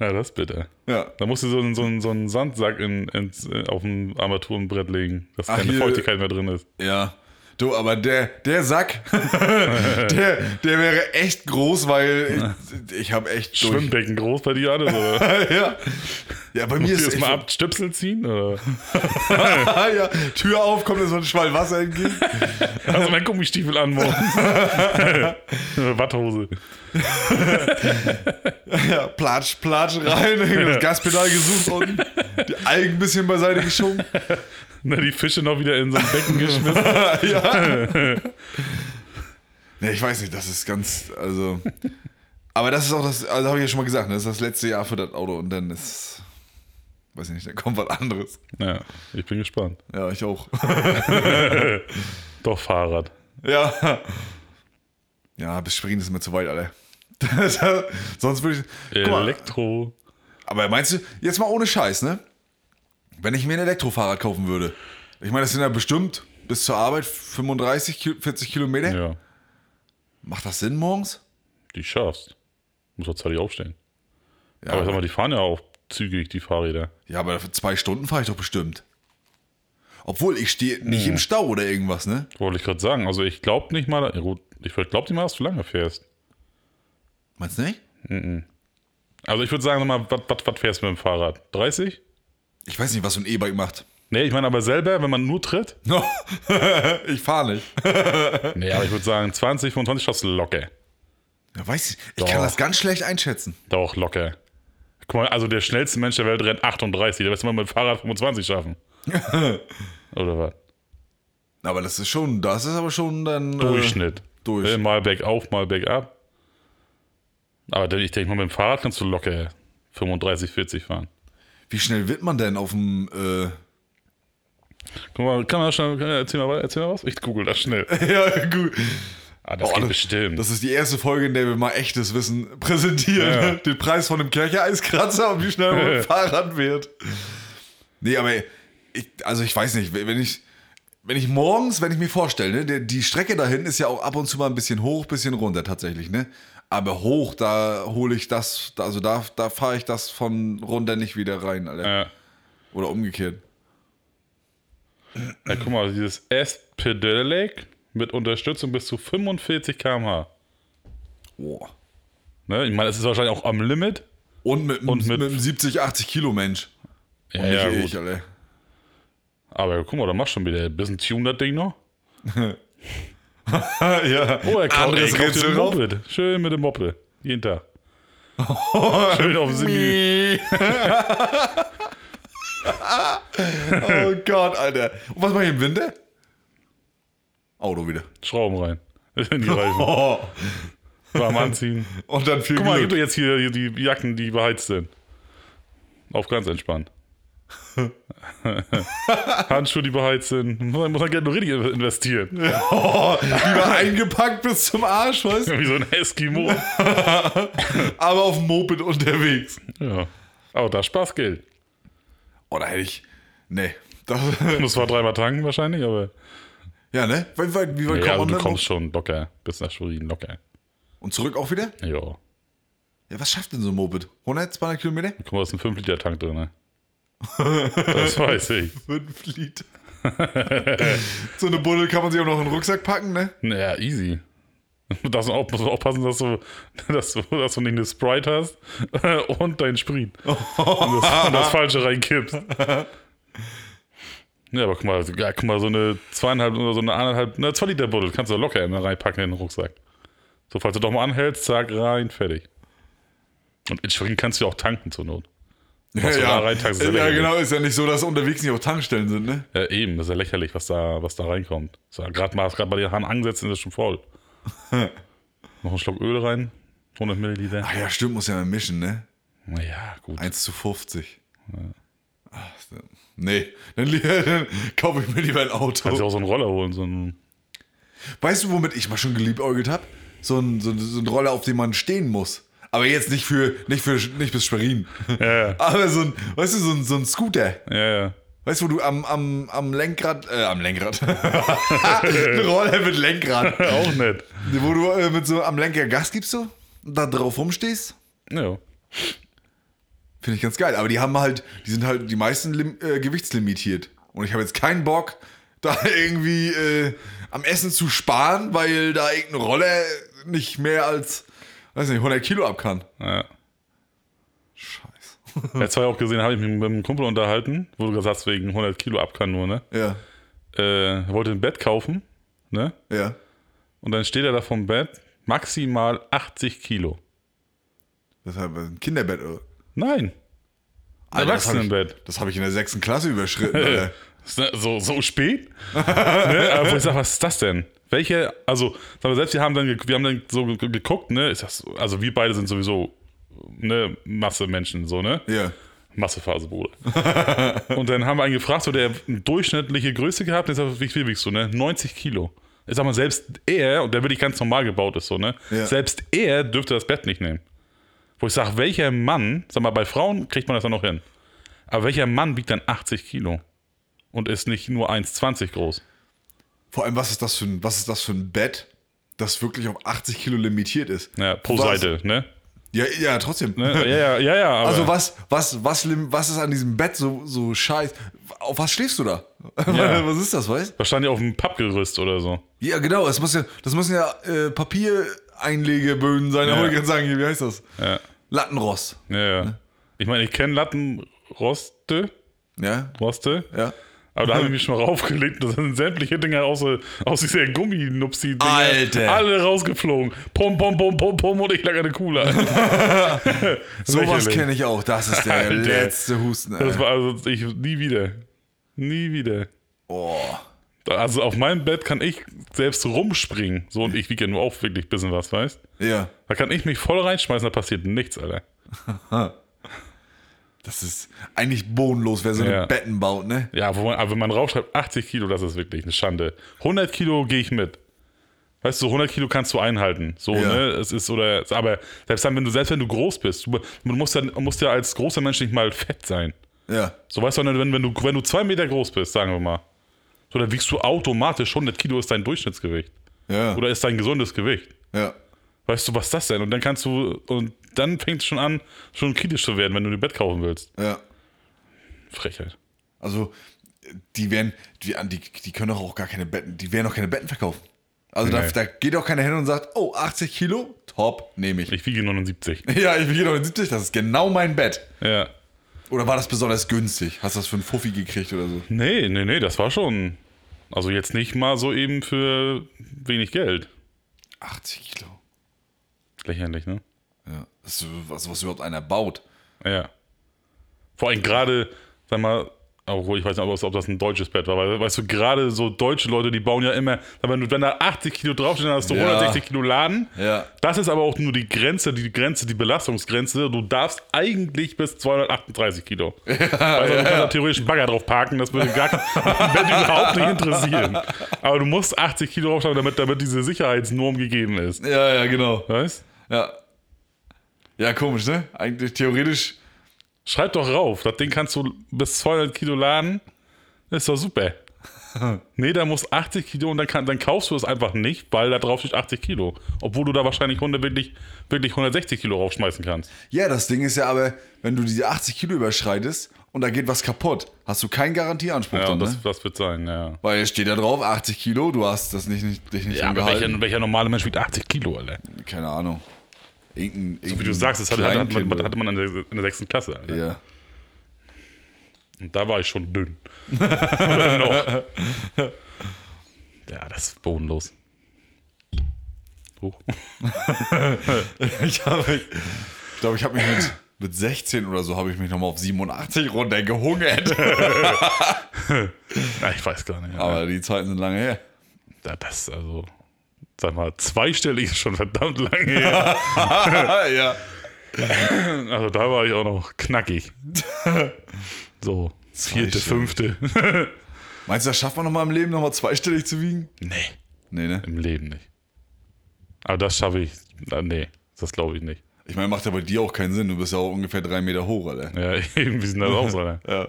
Ja, das bitte. ja. Da musst du so, einen- so, so einen Sandsack in, ins, äh, auf dem Armaturenbrett legen, dass Ach, keine hier- Feuchtigkeit mehr drin ist. Ja. Du, aber der, der Sack, der, der wäre echt groß, weil ich, ich habe echt durch. Schwimmbecken groß bei dir alles, oder? ja. ja, bei mir Musst ist es mal ab Stöpsel ziehen? Oder? ja, Tür auf, kommt da so ein Schwall Wasser entgegen. Du meinen Gummistiefel an morgens? Watthose. Ja, platsch, platsch rein, das Gaspedal gesucht unten, die Algen ein bisschen beiseite geschoben. Na, die Fische noch wieder in so ein Becken geschmissen. ja. Ich weiß nicht, das ist ganz, also. Aber das ist auch das, also habe ich ja schon mal gesagt, ne, das ist das letzte Jahr für das Auto und dann ist, weiß ich nicht, dann kommt was anderes. Ja, ich bin gespannt. Ja, ich auch. Doch Fahrrad. Ja. Ja, bis Schwerin ist mir zu weit, Alter. Sonst würde ich. Guck mal, Elektro. aber meinst du, jetzt mal ohne Scheiß, ne? Wenn ich mir ein Elektrofahrrad kaufen würde, ich meine, das sind ja bestimmt bis zur Arbeit 35, Ki- 40 Kilometer. Ja, Macht das Sinn morgens? die schaffst. Muss auch zeitig aufstehen. Ja, Aber sag mal, die fahren ja auch zügig, die Fahrräder. ja, aber für zwei Stunden fahre ich doch bestimmt. Obwohl, ich stehe nicht im Stau oder irgendwas, ne? Wollte ich gerade sagen. Also ich glaube nicht mal, ja gut, ich glaube nicht mal, dass du lange fährst. Meinst du nicht? Also ich würde sagen, mal, was fährst du mit dem Fahrrad? 30? Ich weiß nicht, was so ein E-Bike macht. Nee, ich meine aber selber, wenn man nur tritt. ich fahre nicht. Nee, aber ich würde sagen, 20, 25 schaffst du locker. Ja, weiß ich. Ich Doch. kann das ganz schlecht einschätzen. Doch, locker. Guck mal, also der schnellste Mensch der Welt rennt 38. Der wirst du mal mit dem Fahrrad 25 schaffen. Oder was? Aber das ist schon, das ist aber schon dann. Durchschnitt. durch. Äh, Mal bergauf, mal bergab. Aber ich denke mal, mit dem Fahrrad kannst du locker 35, 40 fahren. Wie schnell wird man denn auf dem. Äh, Guck mal, kann man schnell, kann, erzähl, mal, erzähl mal was? Ich google das schnell. ja, gut. Ah, das Oh, geht das- bestimmt. Das ist die erste Folge, in der wir mal echtes Wissen präsentieren. Ja. Den Preis von einem Kirche-Eiskratzer und wie schnell man Fahrrad wird. Nee, aber ich, also ich weiß nicht, wenn ich, wenn ich morgens, wenn ich mir vorstelle, ne, die Strecke dahin ist ja auch ab und zu mal ein bisschen hoch, bisschen runter tatsächlich, ne? Aber hoch, da hole ich das, also da, da fahre ich das von runter nicht wieder rein, Alter. ja. Oder umgekehrt. ja, guck mal, dieses S-Pedelec mit Unterstützung bis zu 45 km/h. Boah. Ne? Ich meine, es ist wahrscheinlich auch am Limit. Und mit, Und mit, mit- einem 70, 80 Kilo Mensch. Ja, Und ja, nicht gut. ich, Alter. Aber guck mal, da machst du schon wieder ein bisschen Tune das Ding noch. ja. Oh, er kauft, Anderes er kauft. Moped. Schön mit dem Moped. Jeden Tag. Schön auf dem Semi. oh Gott, Alter. Und was mach ich im Winter? Auto wieder. Schrauben rein. In die Reifen. Oh. Warm anziehen. Und dann viel Guck mal, Glück. dir jetzt hier hier die Jacken, die beheizt sind. Auf ganz entspannt. Handschuhe, die beheizt sind. Muss muss man Geld nur richtig investieren. Oh, eingepackt bis zum Arsch, weißt du? Wie so ein Eskimo. Aber auf dem Moped unterwegs. Ja. Aber da Spaß Geld. Oh, da hätte ich. Nee. Das, Muss zwar dreimal tanken wahrscheinlich, aber. ja, ne? Wie weit, wie weit Ja, kommt also man du kommst schon locker bis nach Schwerin, locker. Und zurück auch wieder? Ja. Ja, was schafft denn so ein Moped? 100, 200 Kilometer? Guck mal, da ist ein 5-Liter-Tank drin. Ne? Das weiß ich. 5 Liter. so eine Buddel kann man sich auch noch in den Rucksack packen, ne? Naja, easy. Du darfst auch, musst aufpassen, dass du, dass, du, dass du nicht eine Sprite hast und dein Sprit. Und das, und das Falsche reinkippst. Ja, aber guck mal, ja, guck mal, so eine zweieinhalb oder so eine anderthalb, eine zwei Liter Buddel kannst du locker immer reinpacken in den Rucksack. So, falls du doch mal anhältst, zack, rein, fertig. Und Schwerin kannst du ja auch tanken zur Not. Was da reintankst, ist ja ja, genau, ist ja nicht so, dass unterwegs nicht auch Tankstellen sind, ne? Ja, eben, das ist ja lächerlich, was da, was da reinkommt. So, gerade mal gerade bei den Haaren angesetzt, ist das schon voll. Noch einen Schluck Öl rein, 100 Milliliter. Ach ja, stimmt, muss ja mal mischen, ne? Naja, gut. 1 zu 50. Ach, so. nee, dann, dann kaufe ich mir lieber ein Auto. Kannst du auch so einen Roller holen, so einen. Weißt du, womit ich mal schon geliebäugelt habe? So ein, so, so ein Roller, auf dem man stehen muss. Aber jetzt nicht für, nicht für, nicht bis Schwerin. Ja, ja. Aber so ein, weißt du, so ein, so ein Scooter. Ja, ja. Weißt du, wo du am, am, am Lenkrad, äh, am Lenkrad. ein Roller mit Lenkrad. Auch nett. Wo du äh, mit so am Lenker Gas gibst du und da drauf rumstehst. Ja. Finde ich ganz geil. Aber die haben halt, die sind halt die meisten lim äh, gewichtslimitiert. Und ich habe jetzt keinen Bock, da irgendwie äh, am Essen zu sparen, weil da irgendein Roller nicht mehr als, weiß nicht, 100 Kilo ab kann. ja. Scheiße. Jetzt habe ich auch gesehen, habe ich mich mit einem Kumpel unterhalten, wo du gesagt hast, wegen 100 Kilo ab kann nur, ne? Ja, Äh, er wollte ein Bett kaufen, ne? ja. Und dann steht er da vom Bett, maximal 80 Kilo. Das ist halt ein Kinderbett. Oder? Nein. Alter, das habe Erwachsenenbett. ich, das hab ich in der sechsten Klasse überschritten. So, so spät? ne? Aber wo ich sage, was ist das denn? Welche, also, sagen wir selbst, wir haben dann, wir haben dann so ge- geguckt, ne? Ist das, also wir beide sind sowieso, ne, Masse Menschen, so, ne? Ja. Massephase, Bruder. und dann haben wir einen gefragt, so der durchschnittliche Größe gehabt, und jetzt wie viel wiegst du, ne? 90 Kilo. Ich sag mal, selbst er, und der wirklich ganz normal gebaut ist, so, ne? Ja. Selbst er dürfte das Bett nicht nehmen. Wo ich sage, welcher Mann, sag mal, bei Frauen kriegt man das dann noch hin. Aber welcher Mann wiegt dann 80 Kilo? Und ist nicht nur 1,20 groß? Vor allem, was ist das für ein, was ist das für ein Bett, das wirklich auf 80 Kilo limitiert ist? Ja, pro Was? Seite, ne? Ja, ja, trotzdem. ne? Ja, ja, ja, ja. Also was, was, was, was ist an diesem Bett so, so scheiß? Auf was schläfst du da? Ja. was ist das, weißt? Wahrscheinlich auf dem Pappgerüst oder so. Ja, genau. Das, muss ja, das müssen ja äh, Papiereinlegeböden sein. Ja. Da wollte ich gerade sagen, wie heißt das? Ja, Lattenrost. ja. ja. Ich meine, ich kenne Lattenroste, Ja, Roste, ja. Aber da habe ich mich schon mal raufgelegt. Das sind sämtliche Dinger aus, aus dieser Gumminupsi-Dinger. Alter. Alle rausgeflogen. Pum, pum, pum, pum, pum und ich lag der Kuhle. Sowas kenne ich auch. Das ist der Alter. letzte Husten. Das Alter. war also, ich, nie wieder. Nie wieder. Oh. Also auf meinem Bett kann ich selbst rumspringen. So, und ich wiege ja nur auch wirklich ein bisschen was, weißt Ja, Da kann ich mich voll reinschmeißen, da passiert nichts, Alter. Das ist eigentlich bodenlos, wer so eine Ja. Betten baut, ne? Ja, man, aber wenn man raufschreibt, 80 Kilo, das ist wirklich eine Schande. 100 Kilo gehe ich mit. Weißt du, 100 Kilo kannst du einhalten. So, Ja. ne? Es ist, oder, aber selbst dann, wenn du, selbst wenn du groß bist, du, musst ja, musst ja als großer Mensch nicht mal fett sein. Ja. So, weißt du, wenn, wenn, du, wenn du zwei Meter groß bist, sagen wir mal, so, dann wiegst du automatisch 100 Kilo ist dein Durchschnittsgewicht. Ja. Oder ist dein gesundes Gewicht. ja. Weißt du, was das denn? Und dann kannst du, und dann fängt es schon an, schon kritisch zu werden, wenn du dir Bett kaufen willst. Ja. Frechheit. Also, die werden, die, die, die können doch auch gar keine Betten, die werden auch keine Betten verkaufen. Also da, Nee. da geht auch keiner hin und sagt, oh, 80 Kilo, top, nehme ich. Ich wiege 79. Ja, ich wiege doch in 70, das ist genau mein Bett. Ja. Oder war das besonders günstig? Hast du das für einen Fuffi gekriegt oder so? Nee, nee, nee, das war schon. Also jetzt nicht mal so eben für wenig Geld. 80 Kilo. Lächerlich, ne? Ja. Das ist was, was überhaupt einer baut. Ja. Vor allem gerade, sag mal, obwohl ich weiß nicht, ob das ein deutsches Bett war, weil, weißt du, gerade so deutsche Leute, die bauen ja immer, wenn, wenn da 80 Kilo draufsteht, dann hast du Ja. 160 Kilo Laden. Ja. Das ist aber auch nur die Grenze, die Grenze, die Belastungsgrenze. Du darfst eigentlich bis 238 Kilo. Ja, weißt du, du kannst da theoretisch einen Bagger drauf parken, das würde gar Bett überhaupt nicht interessieren. Aber du musst 80 Kilo draufschreiben, damit, damit diese Sicherheitsnorm gegeben ist. Ja, ja, genau. Weißt Ja. Ja, komisch, ne? Eigentlich theoretisch. Schreib doch rauf, das Ding kannst du bis 200 Kilo laden. Ist doch super. nee, da muss 80 Kilo und dann, kann, dann kaufst du es einfach nicht, weil da drauf steht 80 Kilo. Obwohl du da wahrscheinlich 100, wirklich, wirklich 160 Kilo raufschmeißen kannst. Ja, das Ding ist ja aber, wenn du diese 80 Kilo überschreitest und da geht was kaputt, hast du keinen Garantieanspruch Ja, dann, das, ne? das wird sein, ja. Weil es steht da drauf, 80 Kilo, du hast das nicht, nicht, dich nicht Ja, dran aber welcher, welcher normale Mensch wiegt 80 Kilo, Alter? Keine Ahnung. Irgendein, So wie du sagst, das hatte, hatte, man, hatte man in der, in der sechsten Klasse, Alter. Ja. Und da war ich schon dünn. Oder noch. Ja, das ist bodenlos. Rechtsbruch. Ich habe, ich glaube, ich habe mich mit, mit 16 oder so habe ich mich nochmal auf 87 runtergehungert. Ja, ich weiß gar nicht. Aber die Zeiten sind lange her. Ja, das, also, sag mal, zweistellig ist schon verdammt lange her. ja. Also da war ich auch noch knackig. So, vierte, fünfte. Meinst du, das schafft man nochmal im Leben, nochmal zweistellig zu wiegen? nee, Nee, ne? im Leben nicht. Aber das schaffe ich, nee, das glaube ich nicht. Ich meine, macht ja bei dir auch keinen Sinn. Du bist ja auch ungefähr drei Meter hoch, Alter. Ja, eben, wie sieht das aus, Alter? Ja.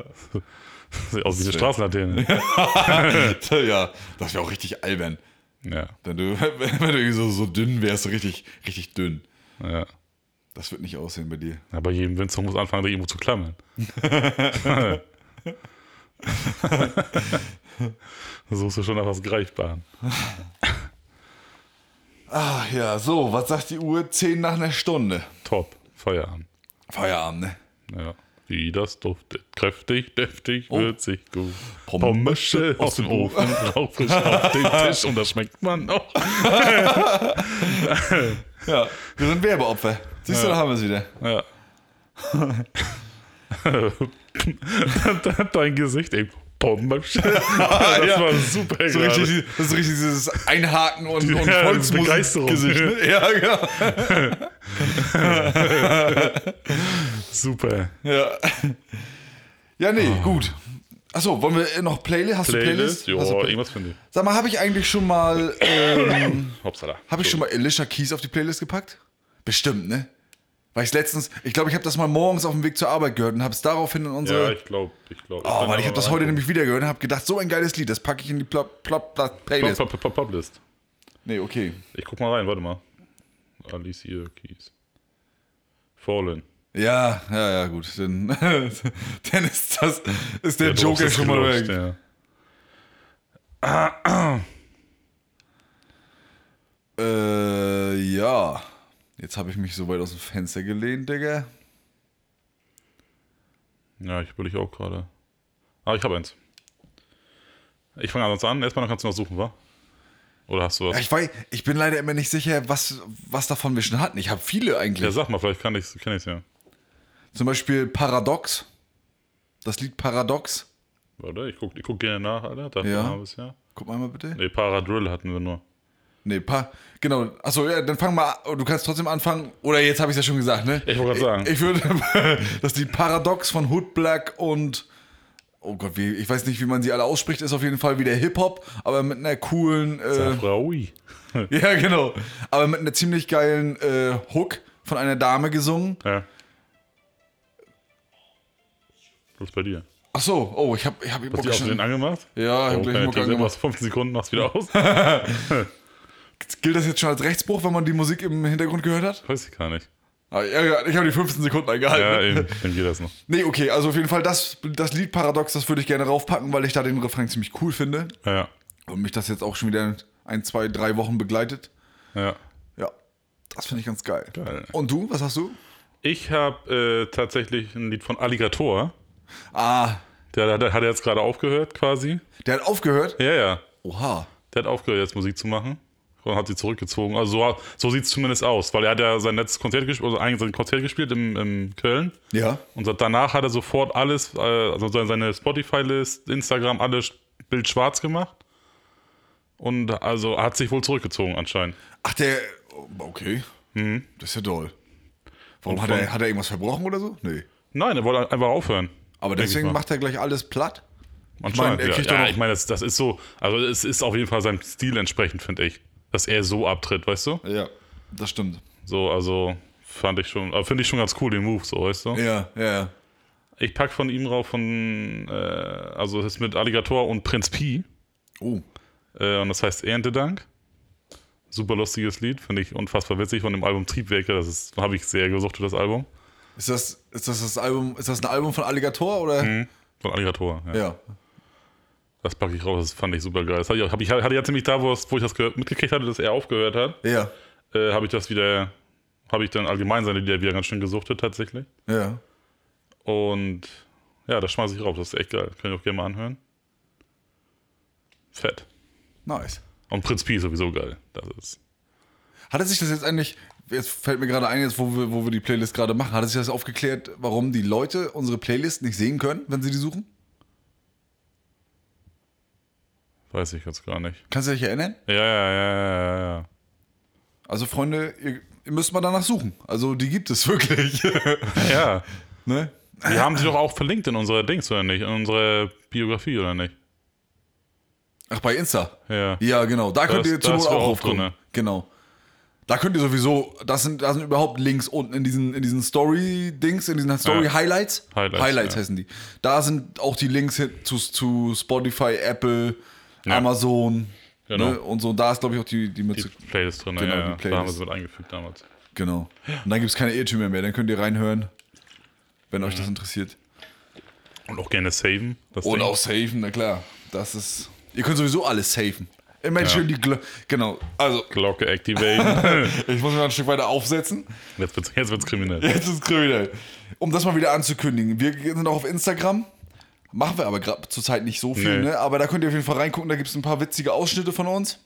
Sieht aus wie eine Straßenlaterne. ja, das wäre auch richtig albern. Ja, Wenn du, wenn du irgendwie so, so dünn wärst, so richtig, richtig dünn. ja. Das wird nicht aussehen bei dir. Aber jedem Winzer muss anfangen, sich irgendwo zu klammern. Suchst du schon nach was Greifbaren. Ah, ja, so, was sagt die Uhr? Zehn nach einer Stunde. Top, Feierabend. Feierabend, ne? Ja. Wie das duftet. Kräftig, deftig, Oh. würzig, gut. Pommes Pommes aus dem Ofen, rauchfrisch auf den Tisch und das schmeckt man auch. Ja, wir sind Werbeopfer. Siehst du, da haben wir es wieder. Ja. Dein Gesicht, ey. Pommes. Das Ja. war super So gerade. richtig, das ist richtig dieses Einhaken und, und Ja, Volksmusik-Gesicht. Ne? Ja, genau. Super. Ja, ja nee, gut. Achso, wollen wir noch Playlist? Hast Playlist? du Playlist? Hast du Play- irgendwas finde ich. Sag mal, habe ich eigentlich schon mal, ähm, habe ich schon mal Alicia Keys auf die Playlist gepackt? Bestimmt, ne? Weil ich letztens, ich glaube, ich habe das mal morgens auf dem Weg zur Arbeit gehört und habe es daraufhin in Ja, unsere. ich glaube, ich glaube. oh, weil ich habe das heute nämlich wieder gehört und habe gedacht, so ein geiles Lied, das packe ich in die Plop, Plop, Plop, Playlist. Pop, Pop, Pop, Poplist. Nee, okay. Ich guck mal rein, warte mal. Alicia Keys. Fallen. Ja, ja, ja, gut. Dann, dann ist das, ist der, Der Joker schon mal weg. Ja. Äh, ja. Jetzt habe ich mich so weit aus dem Fenster gelehnt, Digga. ja, ich will ich auch gerade. Ah, ich habe eins. Ich fange sonst an. Erstmal kannst du noch suchen, wa? Oder hast du Ja, was? ich, weiß, ich bin leider immer nicht sicher, was, was davon wir schon hatten. Ich habe viele eigentlich. Ja, sag mal, vielleicht kann ich kenn ich's ja. Zum Beispiel Paradox. Das Lied Paradox. Warte, ich guck, ich guck gerne nach, Alter. Dachte Ja. Guck mal mal bitte. Nee, Paradrill hatten wir nur. Nee, pa genau. Achso, ja, dann fang mal. Du kannst trotzdem anfangen. Oder jetzt habe ich es ja schon gesagt, ne? Ich wollte gerade sagen. Ich würde das Lied Paradox von Hood Black und oh Gott, wie, ich weiß nicht, wie man sie alle ausspricht, ist auf jeden Fall wieder Hip-Hop, aber mit einer coolen, äh, ja genau, aber mit einer ziemlich geilen äh, Hook von einer Dame gesungen. Ja. Was bei dir? Ach so, oh, ich habe ich hab Hast du die auch den angemacht? Ja, ich Oh, hab gleich Mucke Ahnung, angemacht. 15 Sekunden, machst wieder aus? Gilt das jetzt schon als Rechtsbruch, wenn man die Musik im Hintergrund gehört hat? Weiß ich gar nicht. Ah, ja, ich habe die 15 Sekunden eingehalten. Ja, eben, dann geht das noch. Nee, okay, also auf jeden Fall das, das Lied Paradox, das würde ich gerne raufpacken, weil ich da den Refrain ziemlich cool finde. Ja, ja. Und mich das jetzt auch schon wieder ein, zwei, drei Wochen begleitet. ja. Ja, das finde ich ganz geil. Geil. Und du, was hast du? Ich habe äh, tatsächlich ein Lied von Alligator. Ah, Der, der hat jetzt gerade aufgehört quasi. der hat aufgehört. Ja, ja. Oha. Der hat aufgehört, jetzt Musik zu machen. Und hat sie zurückgezogen. Also so, so sieht es zumindest aus. Weil er hat ja sein letztes Konzert gespielt, also eigentlich sein Konzert gespielt in, in Köln. Ja. Und danach hat er sofort alles, äh, also seine- Spotify-List, Instagram, alles Bild schwarz gemacht. Und also hat sich wohl zurückgezogen anscheinend. Ach, der. Okay. Das ist ja doll. Warum hat er, hat er irgendwas verbrochen oder so? Nee. Nein, er wollte einfach aufhören. Aber ich deswegen macht er gleich alles platt. Anscheinend, ja. kriegt doch ja noch- ich meine, das, das ist so, also es ist auf jeden Fall seinem Stil entsprechend, finde ich. Dass er so abtritt, weißt du? Ja, das stimmt. So, also fand ich schon, äh, finde ich schon ganz cool, den Move, so, weißt du? Ja, ja, ja. Ich pack von ihm rauf von, äh, also es ist mit Alligator und Prinz Pi. Oh. Äh, und das heißt Erntedank. Super lustiges Lied, finde ich unfassbar witzig von dem Album Triebwerke. Das ist, habe ich sehr gesucht, das Album. Ist das, ist das das Album, ist das ein Album von Alligator oder? Von Alligator. Ja. Ja. Das packe ich raus, das fand ich super geil. Das hatte ich, hab ich, hatte jetzt nämlich da, wo, ich das gehört, mitgekriegt hatte, dass er aufgehört hat, Ja. äh, habe ich das wieder, habe ich dann allgemein seine Lieder wieder ganz schön gesuchtet tatsächlich. Ja. Und ja, das schmeiße ich rauf, das ist echt geil. Könnt ihr auch gerne mal anhören. Fett. Nice. Und Prinz Pi ist sowieso geil. Das ist. Hatte sich das jetzt eigentlich, jetzt fällt mir gerade ein, jetzt wo wir, wo wir die Playlist gerade machen, hatte sich das aufgeklärt, warum die Leute unsere Playlist nicht sehen können, wenn sie die suchen? Weiß ich jetzt gar nicht. Kannst du dich erinnern? Ja, ja, ja, ja, ja. Also Freunde, ihr, ihr müsst mal danach suchen. Also die gibt es wirklich. Ja. ne? Wir haben sie doch auch verlinkt in unserer Dings, oder nicht? In unserer Biografie, oder nicht? Ach, bei Insta. Ja. Ja, genau. Da könnt Das- ihr zur Not auch auch drauf gucken. drinne. Genau. Da könnt ihr sowieso, das sind, da sind überhaupt Links unten in diesen, in diesen Story-Dings, in diesen Story-Highlights. Highlights, ja. heißen die. Da sind auch die Links zu, zu Spotify, Apple, Ja. Amazon Genau. ne? und so. Da ist, glaube ich, auch die, die Die Mütze. Playlist drin, Genau, ja, die ja. Da haben wir Playlist. sie mit eingefügt damals. Genau. Und dann gibt es keine Irrtümer mehr. Dann könnt ihr reinhören, wenn euch das interessiert. Und auch gerne saven. Und Ding. auch safen, na klar. Das ist. Ihr könnt sowieso alles safen. Immer Ja. schön die Glo Genau. Also, Glocke activaten. ich muss mich mal ein Stück weiter aufsetzen. jetzt, wird's, jetzt wird's kriminell. Jetzt ist kriminell. Um das mal wieder anzukündigen. Wir sind auch auf Instagram. Machen wir aber gerade zurzeit nicht so viel, Nee. ne? Aber da könnt ihr auf jeden Fall reingucken. Da gibt es ein paar witzige Ausschnitte von uns.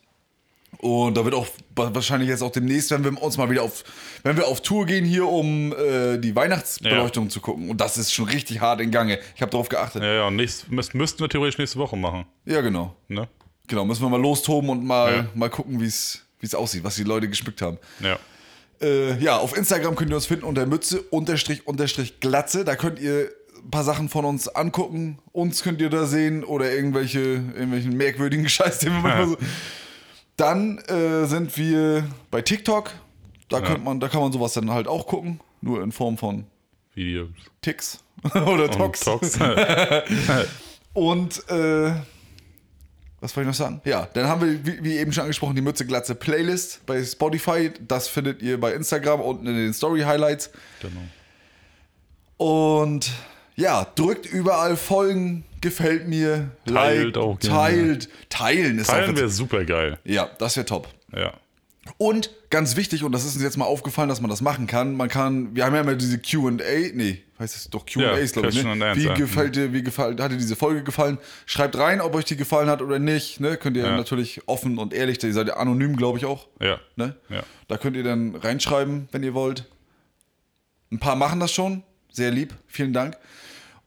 Und da wird auch wa- wahrscheinlich jetzt auch demnächst, wenn wir uns mal wieder auf, wenn wir auf Tour gehen hier, um äh, die Weihnachtsbeleuchtung zu gucken. Und das ist schon richtig hart in Gange. Ich habe darauf geachtet. Ja, ja, und nächst, müsst, müssten wir theoretisch nächste Woche machen. Ja, genau. Ne? Genau, müssen wir mal lostoben und mal, Ja. mal gucken, wie es aussieht, was die Leute gespickt haben. Ja. Äh, ja, auf Instagram könnt ihr uns finden unter Mütze unterstrich unterstrich Glatze. Da könnt ihr ein paar Sachen von uns angucken. Uns könnt ihr da sehen oder irgendwelche, irgendwelchen merkwürdigen Scheiß, den wir manchmal so. Dann äh, sind wir bei TikTok. Da, könnt man, da kann man sowas dann halt auch gucken. Nur in Form von Videos. Ticks oder Und Tox. Tox. Und äh, was wollte ich noch sagen? Ja, dann haben wir, wie, wie eben schon angesprochen, die Mütze Glatze Playlist bei Spotify. Das findet ihr bei Instagram unten in den Story Highlights. genau. Und ja, drückt überall folgen, gefällt mir, Teilt liked, auch gerne. teilt, teilen ist Teilen einfach. wäre super geil. Ja, das wäre top. Ja. Und ganz wichtig, und das ist uns jetzt mal aufgefallen, dass man das machen kann. Man kann, wir haben ja immer diese QA, nee, heißt es doch Ja, QAs, glaube ich. Ne? Wie gefällt dir, wie gefällt, hat dir diese Folge gefallen? Schreibt rein, ob euch die gefallen hat oder nicht. Ne? Könnt ihr Ja. natürlich offen und ehrlich, ihr seid ja anonym, glaube ich auch. Ja. Ne? Ja. Da könnt ihr dann reinschreiben, wenn ihr wollt. Ein paar machen das schon. Sehr lieb. Vielen Dank.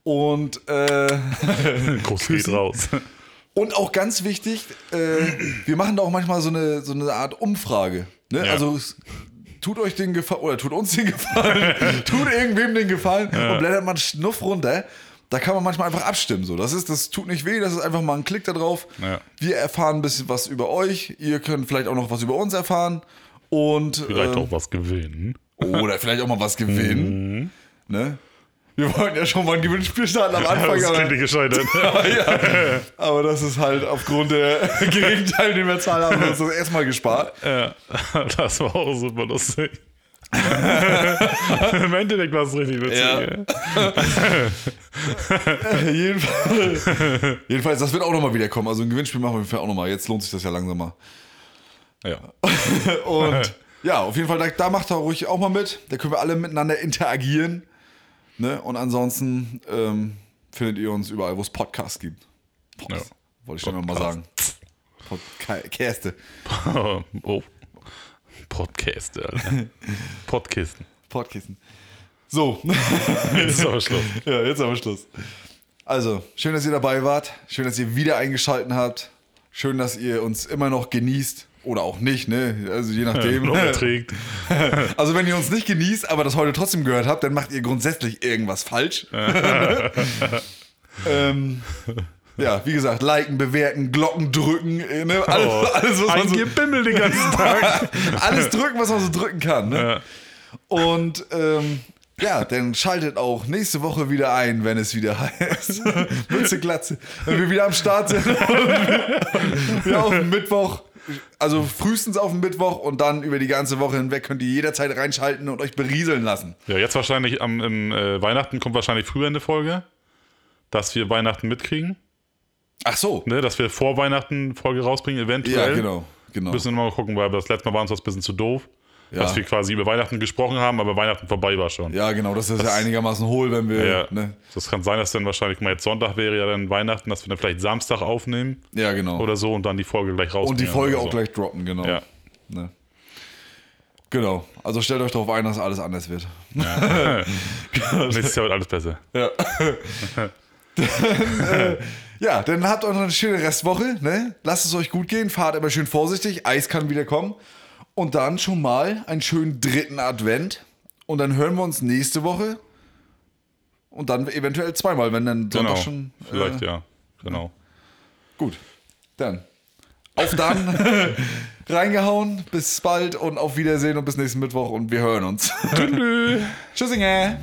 Und, äh, Groß geht raus. und auch ganz wichtig, äh, wir machen da auch manchmal so eine, so eine Art Umfrage. Ne? Ja. Also tut euch den Gefallen, oder tut uns den Gefallen, tut irgendwem den Gefallen und blättert man Schnuff runter. Da kann man manchmal einfach abstimmen. So. Das, ist, das tut nicht weh, das ist einfach mal ein Klick da drauf. Ja. Wir erfahren ein bisschen was über euch. Ihr könnt vielleicht auch noch was über uns erfahren. Und, Vielleicht äh, auch was gewinnen. Oder vielleicht auch mal was gewinnen. Mhm. Ne? Wir wollten ja schon mal ein Gewinnspiel starten am Anfang, Das ist aber, gescheitert. ja, aber das ist halt aufgrund der geringen Teilnehmerzahl haben wir uns das erstmal gespart. ja. Das war auch super lustig. Im Endeffekt war es richtig witzig. Ja. Ja. jedenfalls, jedenfalls, das wird auch nochmal wieder kommen. Also ein Gewinnspiel machen wir auch nochmal. Jetzt lohnt sich das ja langsam mal. ja. Und ja, auf jeden Fall, da, da macht er ruhig auch mal mit. Da können wir alle miteinander interagieren. Ne? Und ansonsten ähm, findet ihr uns überall, wo es Podcasts gibt. Ja. Wollte ich dann mal sagen. Podcaste. oh. Podcast, Alter. Podkisten. Podcasten. So. Jetzt ist aber Schluss. Ja, jetzt aber Schluss. Also, schön, dass ihr dabei wart. Schön, dass ihr wieder eingeschaltet habt. Schön, dass ihr uns immer noch genießt. Oder auch nicht, ne? Also je nachdem. Noch erträgt. Also wenn ihr uns nicht genießt, aber das heute trotzdem gehört habt, dann macht ihr grundsätzlich irgendwas falsch. ähm, ja, wie gesagt, liken, bewerten, Glocken drücken, äh, ne? alles, Oh, alles, was man so, Gebimmel den ganzen Tag. alles drücken, was man so drücken kann. Ne? Ja. Und ähm, ja, dann schaltet auch nächste Woche wieder ein, wenn es wieder heißt. Mütze Glatze. Wenn wir wieder am Start sind. Wir auf Mittwoch. Also frühestens auf den Mittwoch und dann über die ganze Woche hinweg könnt ihr jederzeit reinschalten und euch berieseln lassen. Ja, jetzt wahrscheinlich am im, äh, Weihnachten kommt wahrscheinlich früher eine Folge, dass wir Weihnachten mitkriegen. Ach so. Ne, dass wir vor Weihnachten Folge rausbringen, eventuell. Ja, genau. genau. Müssen wir mal gucken, weil das letzte Mal war uns das ein bisschen zu doof. Ja. Dass wir quasi über Weihnachten gesprochen haben, aber Weihnachten vorbei war schon. Ja, genau. Das ist ja einigermaßen hohl, wenn wir. Ja. Ne? Das kann sein, dass dann wahrscheinlich mal jetzt Sonntag wäre ja dann Weihnachten, dass wir dann vielleicht Samstag aufnehmen Ja, genau. oder so und dann die Folge gleich rausbringen. und die Folge auch so. gleich droppen, genau. Ja. Ne? Genau. Also stellt euch darauf ein, dass alles anders wird. Nächstes Jahr wird alles besser. Ja. dann, äh, ja, dann habt euch noch eine schöne Restwoche. Ne? Lasst es euch gut gehen. Fahrt immer schön vorsichtig. Eis kann wieder kommen. Und dann schon mal einen schönen dritten Advent. Und dann hören wir uns nächste Woche. Und dann eventuell zweimal, wenn dann Sonntag Genau. schon. Vielleicht, äh, ja. Genau. Gut. Dann. Auf dann. Reingehauen. Bis bald und auf Wiedersehen und bis nächsten Mittwoch. Und wir hören uns. Tschüss. Tschüssinge.